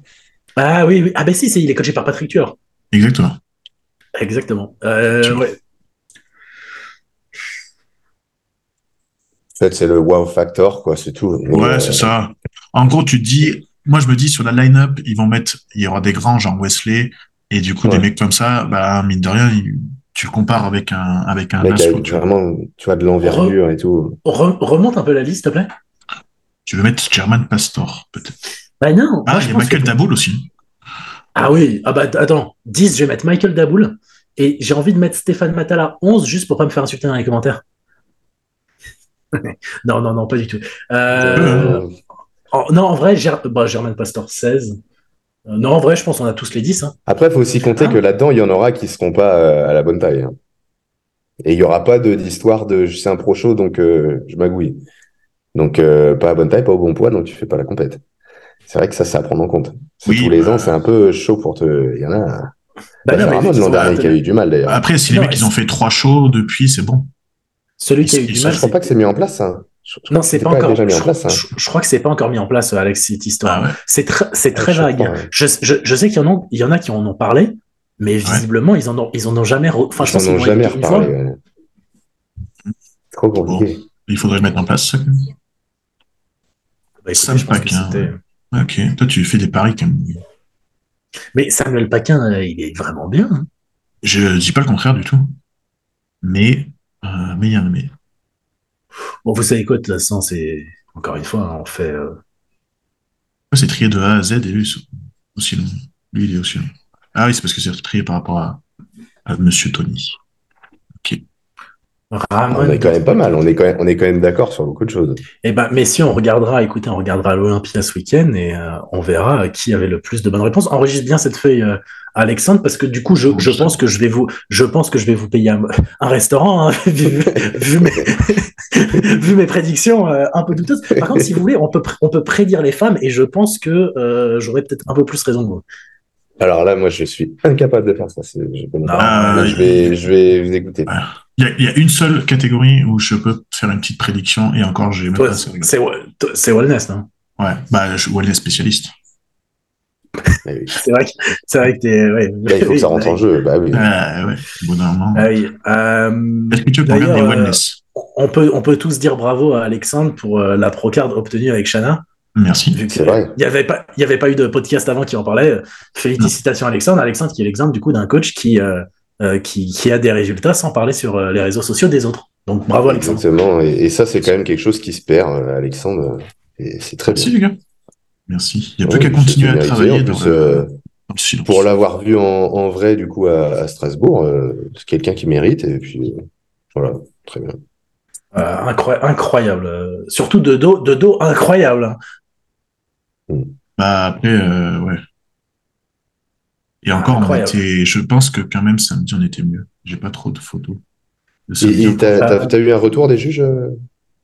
Ah oui, oui. Ah ben si, il est coaché par Patrick Tueur. Exactement. Exactement. Euh, ouais. En fait, c'est le wow factor, quoi, c'est tout. Ouais, euh... c'est ça. En gros, tu te dis, moi, je me dis, sur la line-up, ils vont mettre, il y aura des grands, genre Wesley, et du coup, ouais. des mecs comme ça, bah, mine de rien, tu le compares avec un, avec un Mec, avec, tu vraiment, tu vois, de l'envergure et tout. Re remonte un peu la liste, s'il te plaît. Tu veux mettre German Pastor, peut-être. Bah non. Ah, il y a Michael que... Daboul aussi. Ah oui, ah bah attends, 10, je vais mettre Michael Daboul, et j'ai envie de mettre Stéphane Matala 11 juste pour pas me faire insulter dans les commentaires. [LAUGHS] non, non, non, pas du tout. Euh... Oh, non, en vrai, Ger... bah, Germaine Pastor 16. Euh, non, en vrai, je pense qu'on a tous les 10. Hein. Après, il faut aussi compter ah. que là-dedans, il y en aura qui ne seront pas euh, à la bonne taille. Hein. Et il n'y aura pas d'histoire de, de je suis un pro show, donc euh, je magouille. Donc, euh, pas à bonne taille, pas au bon poids, donc tu fais pas la compète. C'est vrai que ça, c'est à prendre en compte. Oui, tous les bah... ans, c'est un peu chaud pour te. Il y en a. Bah, non, mais l'an dernier qui a eu du mal d'ailleurs. Après, si les mecs ils ont fait trois shows depuis, c'est bon. Celui qui a eu du mal. Je crois pas que c'est mis en place. Hein. Je, non, c'est pas, pas, encore déjà mis en place. Hein. Je, je, crois que c'est pas encore mis en place, Alex, cette histoire. Ah ouais. C'est très, c'est très vague. Pas, ouais. je, je, sais qu'il y en a, il y en a qui en ont parlé, mais visiblement ils en ont, ils en ont jamais. Re... Enfin, ils je pense en ont jamais reparlé. Ouais. Trop compliqué. Bon, il faudrait mettre en place ça. Bah, écoutez, je c'était. Ok, toi tu fais des paris quand même. Mais Samuel Paquin, euh, il est vraiment bien. Hein. Je dis pas le contraire du tout. Mais, euh, mais il y a un mais. Bon, vous savez quoi, de toute façon, c'est. Encore une fois, on fait. Euh... C'est trié de A à Z et lui aussi long. Lui, il est aussi long. Ah oui, c'est parce que c'est trié par rapport à, à Monsieur Tony. Ramon, on est quand même pas mal, on est quand même, on est quand même d'accord sur beaucoup de choses. Eh ben, mais si on regardera, écoutez, on regardera l'Olympia ce week-end et euh, on verra qui avait le plus de bonnes réponses. Enregistre bien cette feuille, euh, Alexandre, parce que du coup, je, je, pense que je vais vous, je pense que je vais vous payer un, un restaurant, hein, [LAUGHS] vu, vu, mes, [LAUGHS] vu, mes, prédictions euh, un peu douteuses. Par contre, si vous voulez, on peut, on peut prédire les femmes et je pense que euh, j'aurais peut-être un peu plus raison que vous. Alors là, moi, je suis incapable de faire ça. Je, non, je, vais, je vais vous écouter. Il y, a, il y, a, une seule catégorie où je peux faire une petite prédiction et encore, j'ai même C'est wellness, non? Ouais, bah, je, wellness spécialiste. [LAUGHS] c'est vrai que c'est vrai que t'es. Ouais. Là, il faut que ça rentre en jeu. Bah oui. Euh, ouais, bon, ah oui. euh, Est-ce que tu veux qu'on regarde les wellness? on peut, on peut tous dire bravo à Alexandre pour euh, la procard obtenue avec Shana. Merci. C'est vrai. Il n'y avait, pas, il y avait pas eu de podcast avant qui en parlait. Félicitations, Alexandre. Alexandre, qui est l'exemple du coup d'un coach qui, euh, euh, qui, qui, a des résultats sans parler sur euh, les réseaux sociaux des autres. Donc bravo, Alexandre. Exactement. Et, et ça, c'est quand même quelque chose qui se perd, euh, Alexandre. C'est très Merci, bien. les gars. Merci. Il n'y a plus qu'à continuer à travailler. Plus, dans le... dans pour l'avoir vu en, en, vrai, du coup, à, à Strasbourg, c'est quelqu'un qui mérite. Et puis, voilà, très bien. Incroy incroyable. Surtout de dos, de dos incroyable. Bah après, euh, ouais. Et encore, on était, je pense que quand même samedi, on était mieux. J'ai pas trop de photos. Et t'as as, eu un retour des juges euh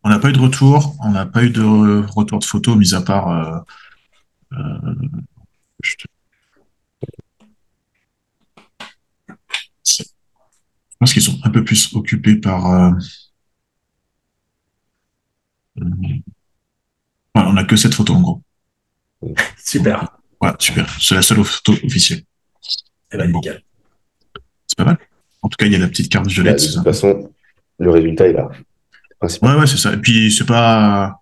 On n'a pas eu de retour. On n'a pas eu de retour de photos, mis à part. Euh, euh, je, te... je pense qu'ils sont un peu plus occupés par. Euh... Ouais, on n'a que cette photo en gros. Super. Ouais, super. C'est la seule photo officielle. Eh ben, bon. nickel. C'est pas mal. En tout cas, il y a la petite carte violette. Bah, de toute façon, le résultat est là. Ouais, ouais, c'est ça. Et puis, c'est pas.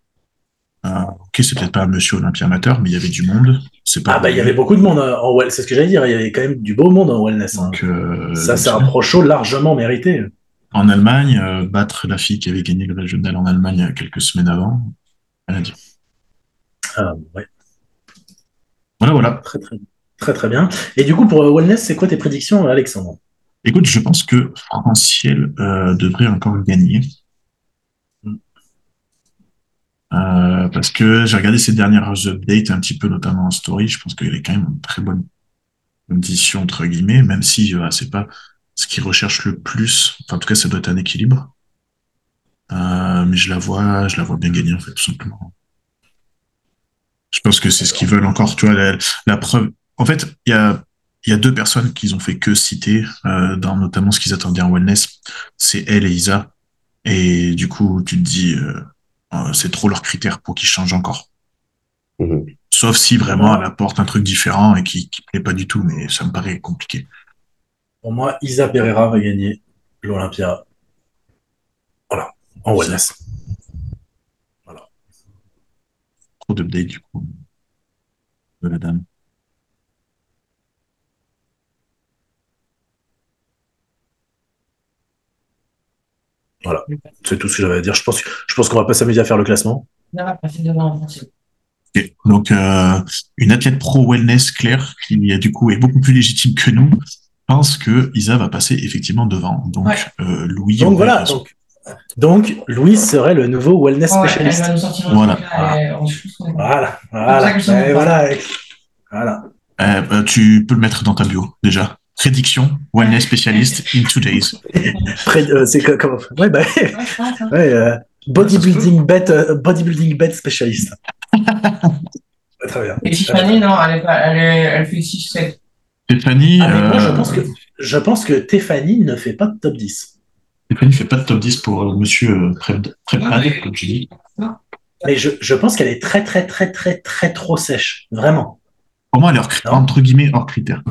ok, c'est peut-être pas un monsieur Olympia amateur, mais il y avait du monde. C'est pas ah bah il y avait beaucoup de monde en wellness, c'est ce que j'allais dire. Il y avait quand même du beau monde en wellness. Hein. Donc, ça, c'est un pro largement mérité. En Allemagne, battre la fille qui avait gagné le régional en Allemagne quelques semaines avant, elle a dit. Ah ouais. Voilà, voilà. Très, très, très, très bien. Et du coup, pour Wellness, c'est quoi tes prédictions, Alexandre? Écoute, je pense que Franciel euh, devrait encore gagner. Euh, parce que j'ai regardé ses dernières updates un petit peu, notamment en story. Je pense qu'il est quand même une très bonne condition, entre guillemets, même si euh, c'est pas ce qu'il recherche le plus. Enfin, en tout cas, ça doit être un équilibre. mais je la vois, je la vois bien gagner, en fait, tout simplement. Je pense que c'est ce qu'ils veulent encore. Tu vois, la, preuve. En fait, il y a, y a deux personnes qu'ils ont fait que citer, euh, dans notamment ce qu'ils attendaient en wellness. C'est elle et Isa. Et du coup, tu te dis, euh, euh, c'est trop leur critère pour qu'ils changent encore. Mhm. Sauf si vraiment elle apporte un truc différent et qui, qui plaît pas du tout, mais ça me paraît compliqué. Pour moi, Isa Pereira va gagner l'Olympia. Voilà, en wellness. d'update du coup de la dame. Voilà, c'est tout ce que j'avais à dire. Je pense, je pense qu'on va pas s'amuser à faire le classement. Donc, euh, une athlète pro wellness claire, qui du coup est beaucoup plus légitime que nous, pense que Isa va passer effectivement devant. Donc, euh, Louis. Donc voilà. Donc, donc, Louis serait le nouveau wellness spécialiste. Voilà. Voilà. Voilà. Voilà. Euh, euh, tu peux le mettre dans ta bio, déjà. Prédiction, wellness spécialiste in two days. Euh, c'est comment Ouais, bah. ouais, bodybuilding bet, bodybuilding bet spécialiste. [LAUGHS] très bien. Et Tiffany, non, elle, elle, elle fait 6-7. Tiffany. Ah, moi, je pense que je pense que Tiffany ne fait pas de top 10. Stéphanie ne fait pas de top 10 pour euh, monsieur euh, Prépadé, comme tu dis. Mais je, je pense qu'elle est très, très, très, très, très trop sèche. Vraiment. Pour moi, elle est entre guillemets hors critère.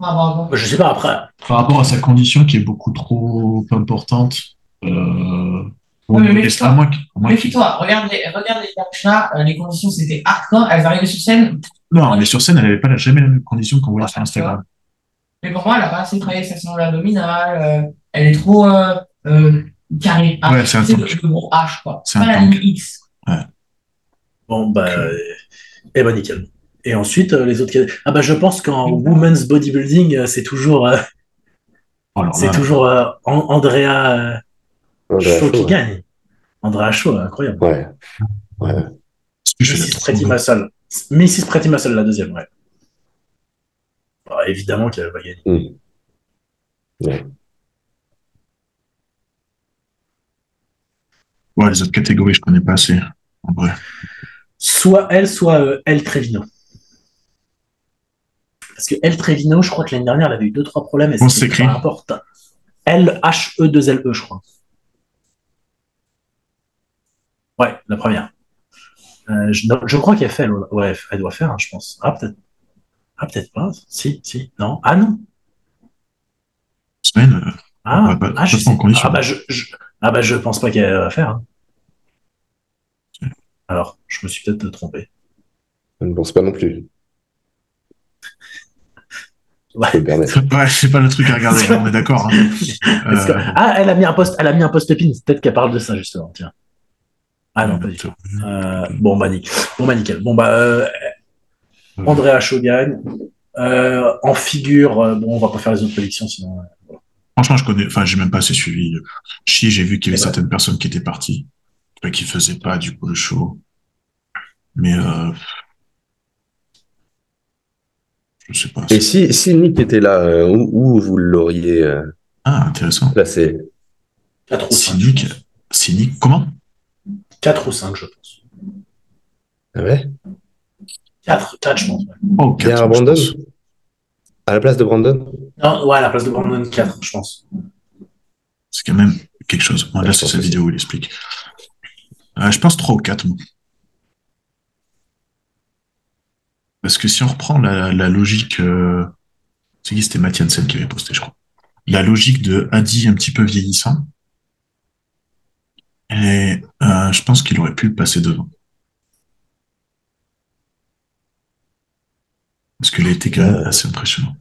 Je sais pas après. Par rapport à sa condition qui est beaucoup trop importante. Euh, oui, mais méfie-toi, méfie-toi. Regarde les, regarde les euh, les conditions c'était hardcore, elles arrivaient sur scène. Non, mais sur scène, elle n'avait pas jamais la même condition qu'on voit sur Instagram. Mais pour moi, elle n'a pas assez travaillé sa cellule abdominale, euh, elle est trop euh, euh, carrée. Ah, ouais, c'est un le, le gros H, quoi. C'est pas la ligne X. Ouais. Bon, bah, eh ben nickel. Et ensuite, les autres. Ah, bah, je pense qu'en women's bodybuilding, c'est toujours. Oh, c'est toujours Andrea, Shaw qui gagne. Andrea Shaw, incroyable. Ouais. ouais. Mrs. Pretty Muscle. Mrs. Pretty Muscle, la deuxième, ouais. Bah, évidemment qu'elle va gagner. Mm. Ouais. les autres catégories, je connais pas assez, en vrai. Soit elle, soit euh, elle Trevino. Parce que elle Trevino, je crois que l'année dernière, elle avait eu deux, trois problèmes. On s'écrit. L H E 2 L E, je crois. Ouais, la première. Euh, je, crois qu'elle fait. Ouais, elle doit faire, hein, je pense. Ah, peut-être. Ah, peut-être pas. Si, si, non. Ah, non. Semaine. Euh, ah, ah, je sais. ah, bah, je, ah, bah, je pense pas qu'elle va faire. Hein. Alors, je me suis peut-être trompé. Je ne pense pas non plus. Ouais. c'est pas le truc à regarder, [LAUGHS] on est d'accord. Hein. Euh, ah, elle a mis un post, elle a mis un post pépine. Peut-être qu'elle parle de ça justement. Tiens. Ah non, pas du tout. Euh, bon bah nickel. Bon bah nickel. Bon bah Andrea Shogun. Euh, en figure, euh, bon, on va pas faire les autres prédictions, sinon. Euh, Franchement, je connais, enfin, j'ai même pas assez suivi. Si, j'ai vu qu'il y avait certaines personnes qui étaient parties, qui faisaient pas du coup le show. Mais euh, je sais pas. Et si, si Nick était là, où, vous l'auriez Ah, intéressant. Placé? 4 ou 5. Si Nick, comment? 4 ou 5, je pense. Ah ouais? 4, 4 je pense. Oh, 4, à Brandon? À la place de Brandon? Non, ouais, à la place de Brandon, 4, je pense. C'est quand même quelque chose. Moi, là, c'est sa vidéo où il explique. Euh, je pense 3 ou 4, moi. Parce que si on reprend la, logique, euh, c'est qui c'était qui avait posté, je crois. La logique de Adi un petit peu vieillissant. Et euh, je pense qu'il aurait pu passer devant. Parce qu'il a été quand même assez impressionnant.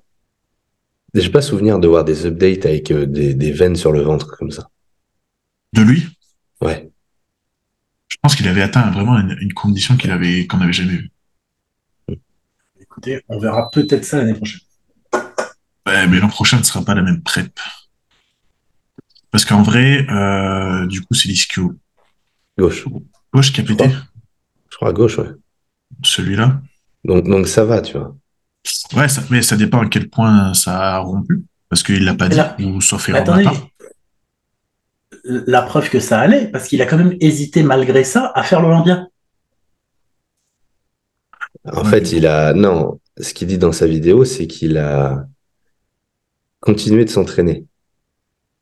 J'ai pas souvenir de voir des updates avec euh, des, veines sur le ventre comme ça. De lui? Ouais. Je pense qu'il avait atteint vraiment une, une condition qu'on n'avait jamais vue. Écoutez, on verra peut-être ça l'année prochaine. Ouais, mais l'an prochain ne sera pas la même prep. Parce qu'en vrai, euh, du coup, c'est l'ischio. Gauche. Gauche qui a pété Je crois à gauche, ouais. Celui-là donc, donc ça va, tu vois. Ouais, ça, mais ça dépend à quel point ça a rompu. Parce qu'il l'a pas dit, ou sauf erreur Attendez, la preuve que ça allait, parce qu'il a quand même hésité malgré ça à faire l'Olympia. En fait, il a. Non, ce qu'il dit dans sa vidéo, c'est qu'il a continué de s'entraîner.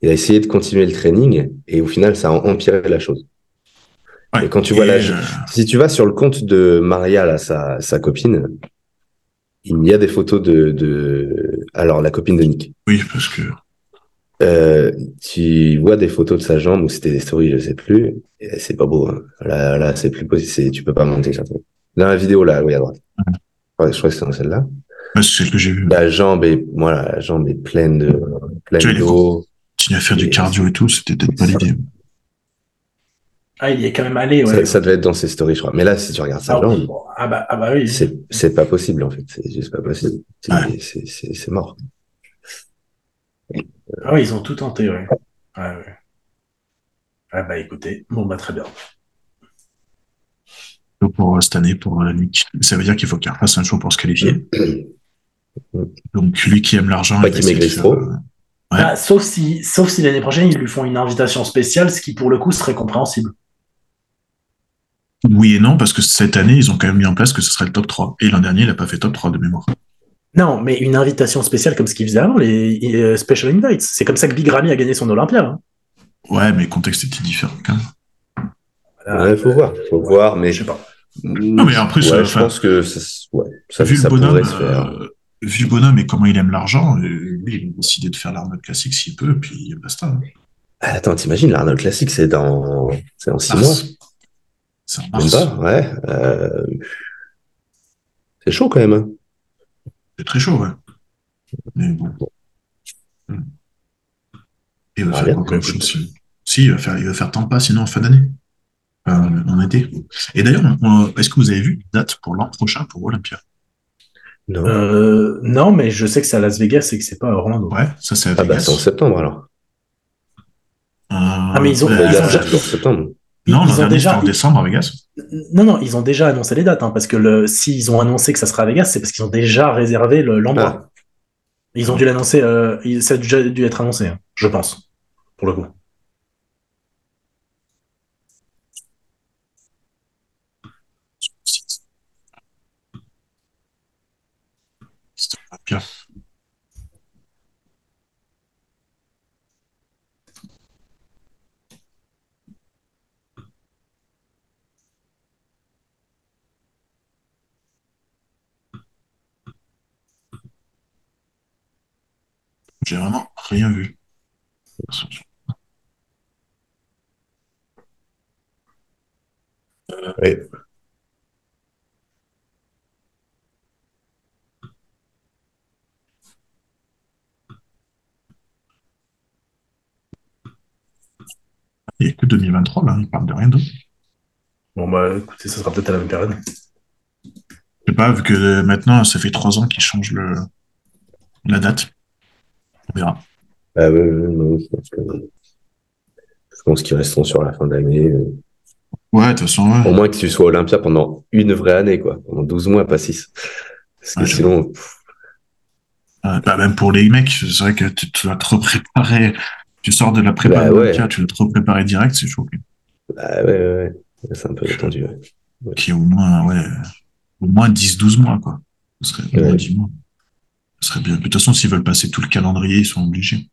Il a essayé de continuer le training et au final, ça a empiré la chose. et quand tu vois euh, si tu vas sur le compte de Maria, là, sa, sa copine, il y a des photos de, de, alors la copine de Nick. Oui, parce que euh, tu vois des photos de sa jambe ou c'était des stories, je sais plus. C'est pas beau. Hein. Là, là, c'est plus possible. Tu peux pas monter. Dans la vidéo là, oui à droite. Ouais, je crois que c'est dans celle-là. c'est celle que j'ai vue. La jambe est, voilà, la jambe est pleine de, pleine d'eau. Continuer à faire du cardio et tout, c'était peut-être pas l'idée. Ah, il y est quand même allé, ouais. Ça, devait être dans ses stories, je crois. Mais là, si tu regardes sa ah, jambe, ah, bah, ah bah oui. C'est pas possible, en fait. C'est juste pas possible. C'est mort. Ah oui, ils ont tout tenté, ouais. Ouais, ouais. Ah bah écoutez, bon bah très bien. Pour euh, cette année, pour la euh, ça veut dire qu'il faut qu'il refasse un show pour se qualifier. [CLEARS THROAT] Donc lui qui aime l'argent, il trop. Bah, sauf si, sauf si l'année prochaine ils lui font une invitation spéciale, ce qui pour le coup serait compréhensible. Oui et non, parce que cette année, ils ont quand même mis en place que ce serait le top 3. Et l'an dernier, il n'a pas fait top 3 de mémoire. Non, mais une invitation spéciale comme ce qu'il faisait avant, les, euh, Special Invites. C'est comme ça que Big Ramy a gagné son Olympia. Hein. Ouais, mais le contexte était différent quand même. Il faut voir, faut voir, mais je sais pas. Non, mais après, je pense que ça, vu, le bonhomme, euh, vu le bonhomme et comment il aime l'argent, euh, lui, il a décidé de faire l'Arnold classique s'il peut, puis basta. Hein. Ah, attends, t'imagines, l'Arnold classique, c'est dans, c'est dans six mois. C'est en mars. ouais. C'est chaud quand même. Hein. C'est très chaud, ouais. Mais bon. Il va faire quoi si... si, il va faire, il va faire pas sinon en fin d'année. En été. Et d'ailleurs, est-ce que vous avez vu une date pour l'an prochain pour Olympia? Non. Euh, non, mais je sais que c'est à Las Vegas et que c'est pas à Orlando. Ouais, ça c'est à Vegas. Ah bah c'est en septembre alors. Euh, ah mais ils ont, ils ont... septembre. Non, ils ont déjà en décembre à Vegas. Non, non, ils ont déjà annoncé les dates, hein, parce que le... s'ils ont annoncé que ça sera à Vegas, c'est parce qu'ils ont déjà réservé l'endroit. Ah. Ils ont dû l'annoncer, euh, ça a déjà dû être annoncé, hein, je pense, pour le coup. Bien. J'ai vraiment rien vu. Il n'y a que 2023, là, il parle de rien d'autre. Bon, bah écoutez, ça sera peut-être à la même période. Je sais pas, vu que maintenant, ça fait trois ans qu'ils changent le... la date. On verra. Ah je pense, qu'ils resteront sur la fin d'année. Ouais, de toute façon, Au moins que tu sois Olympia pendant une vraie année, quoi. Pendant 12 mois, pas 6. Parce que sinon. bah, même pour les mecs, c'est vrai que tu, dois te repréparer. Tu sors de la prépa bah, tu dois te repréparer direct, c'est chaud. Bah ouais, ouais, ouais. C'est un peu attendu, ouais. Qui au moins, ouais, au moins 10-12 mois, quoi. Ce serait au moins 10 mois serait bien. De toute façon, s'ils veulent passer tout le calendrier, ils sont obligés.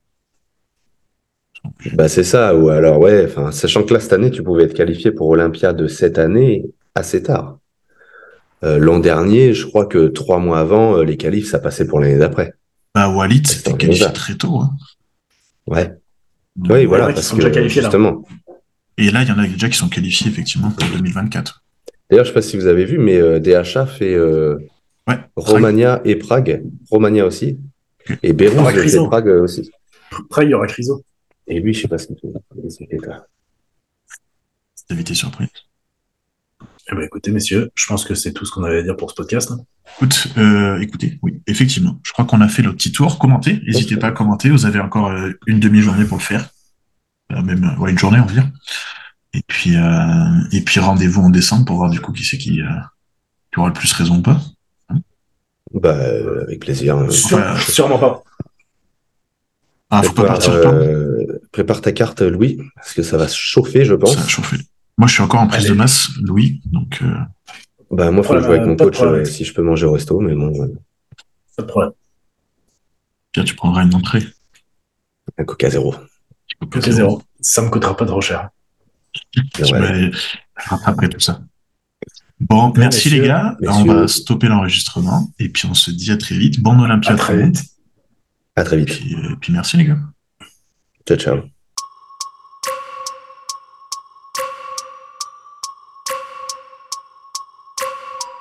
Bah c'est ça, ou alors ouais, enfin, sachant que là cette année tu pouvais être qualifié pour Olympia de cette année assez tard. Euh, l'an dernier, je crois que trois mois avant, euh, les qualifs ça passait pour l'année d'après. Bah Walid c'était qualifié très tôt. Hein. Ouais. Oui, voilà, parce que justement. Et là, il y en a déjà qui sont qualifiés effectivement pour 2024. D'ailleurs, je sais pas si vous avez vu, mais euh, DHA fait Romania et Prague. Romania aussi. Et Beyrouth, c'est Prague aussi. Prague, il y aura Criso. Et lui, je sais pas ce qu'il fait. C'est évité surprise. Eh ben, écoutez, messieurs, je pense que c'est tout ce qu'on avait à dire pour ce podcast. Écoute, euh, écoutez, oui, effectivement. Je crois qu'on a fait le petit tour. Commentez. N'hésitez pas à commenter. Vous avez encore euh, une demi-journée pour le faire. Euh, même une journée, on va dire. Et puis, et puis rendez-vous en décembre pour voir du coup qui c'est qui, aura le plus raison ou pas. bah, avec plaisir. sûrement pas. Ah, faut pas partir prépare ta carte, Louis, parce que ça va se chauffer, je pense. Ça va chauffer. Moi, je suis encore en prise de masse, Louis, donc. Euh... Bah, moi, il faut que je joue avec mon coach euh, si je peux manger au resto, mais bon. Pas de problème. Tiens, tu prendras une entrée. Un Coca Zéro. Coca, Zéro. Ça me coûtera pas trop cher. Je vais rattraper tout ça. Bon, merci les gars. On va stopper l'enregistrement et puis on se dit à très vite. Bon Olympia. À très vite. À très vite. Et puis, et puis merci les gars. Ciao, ciao.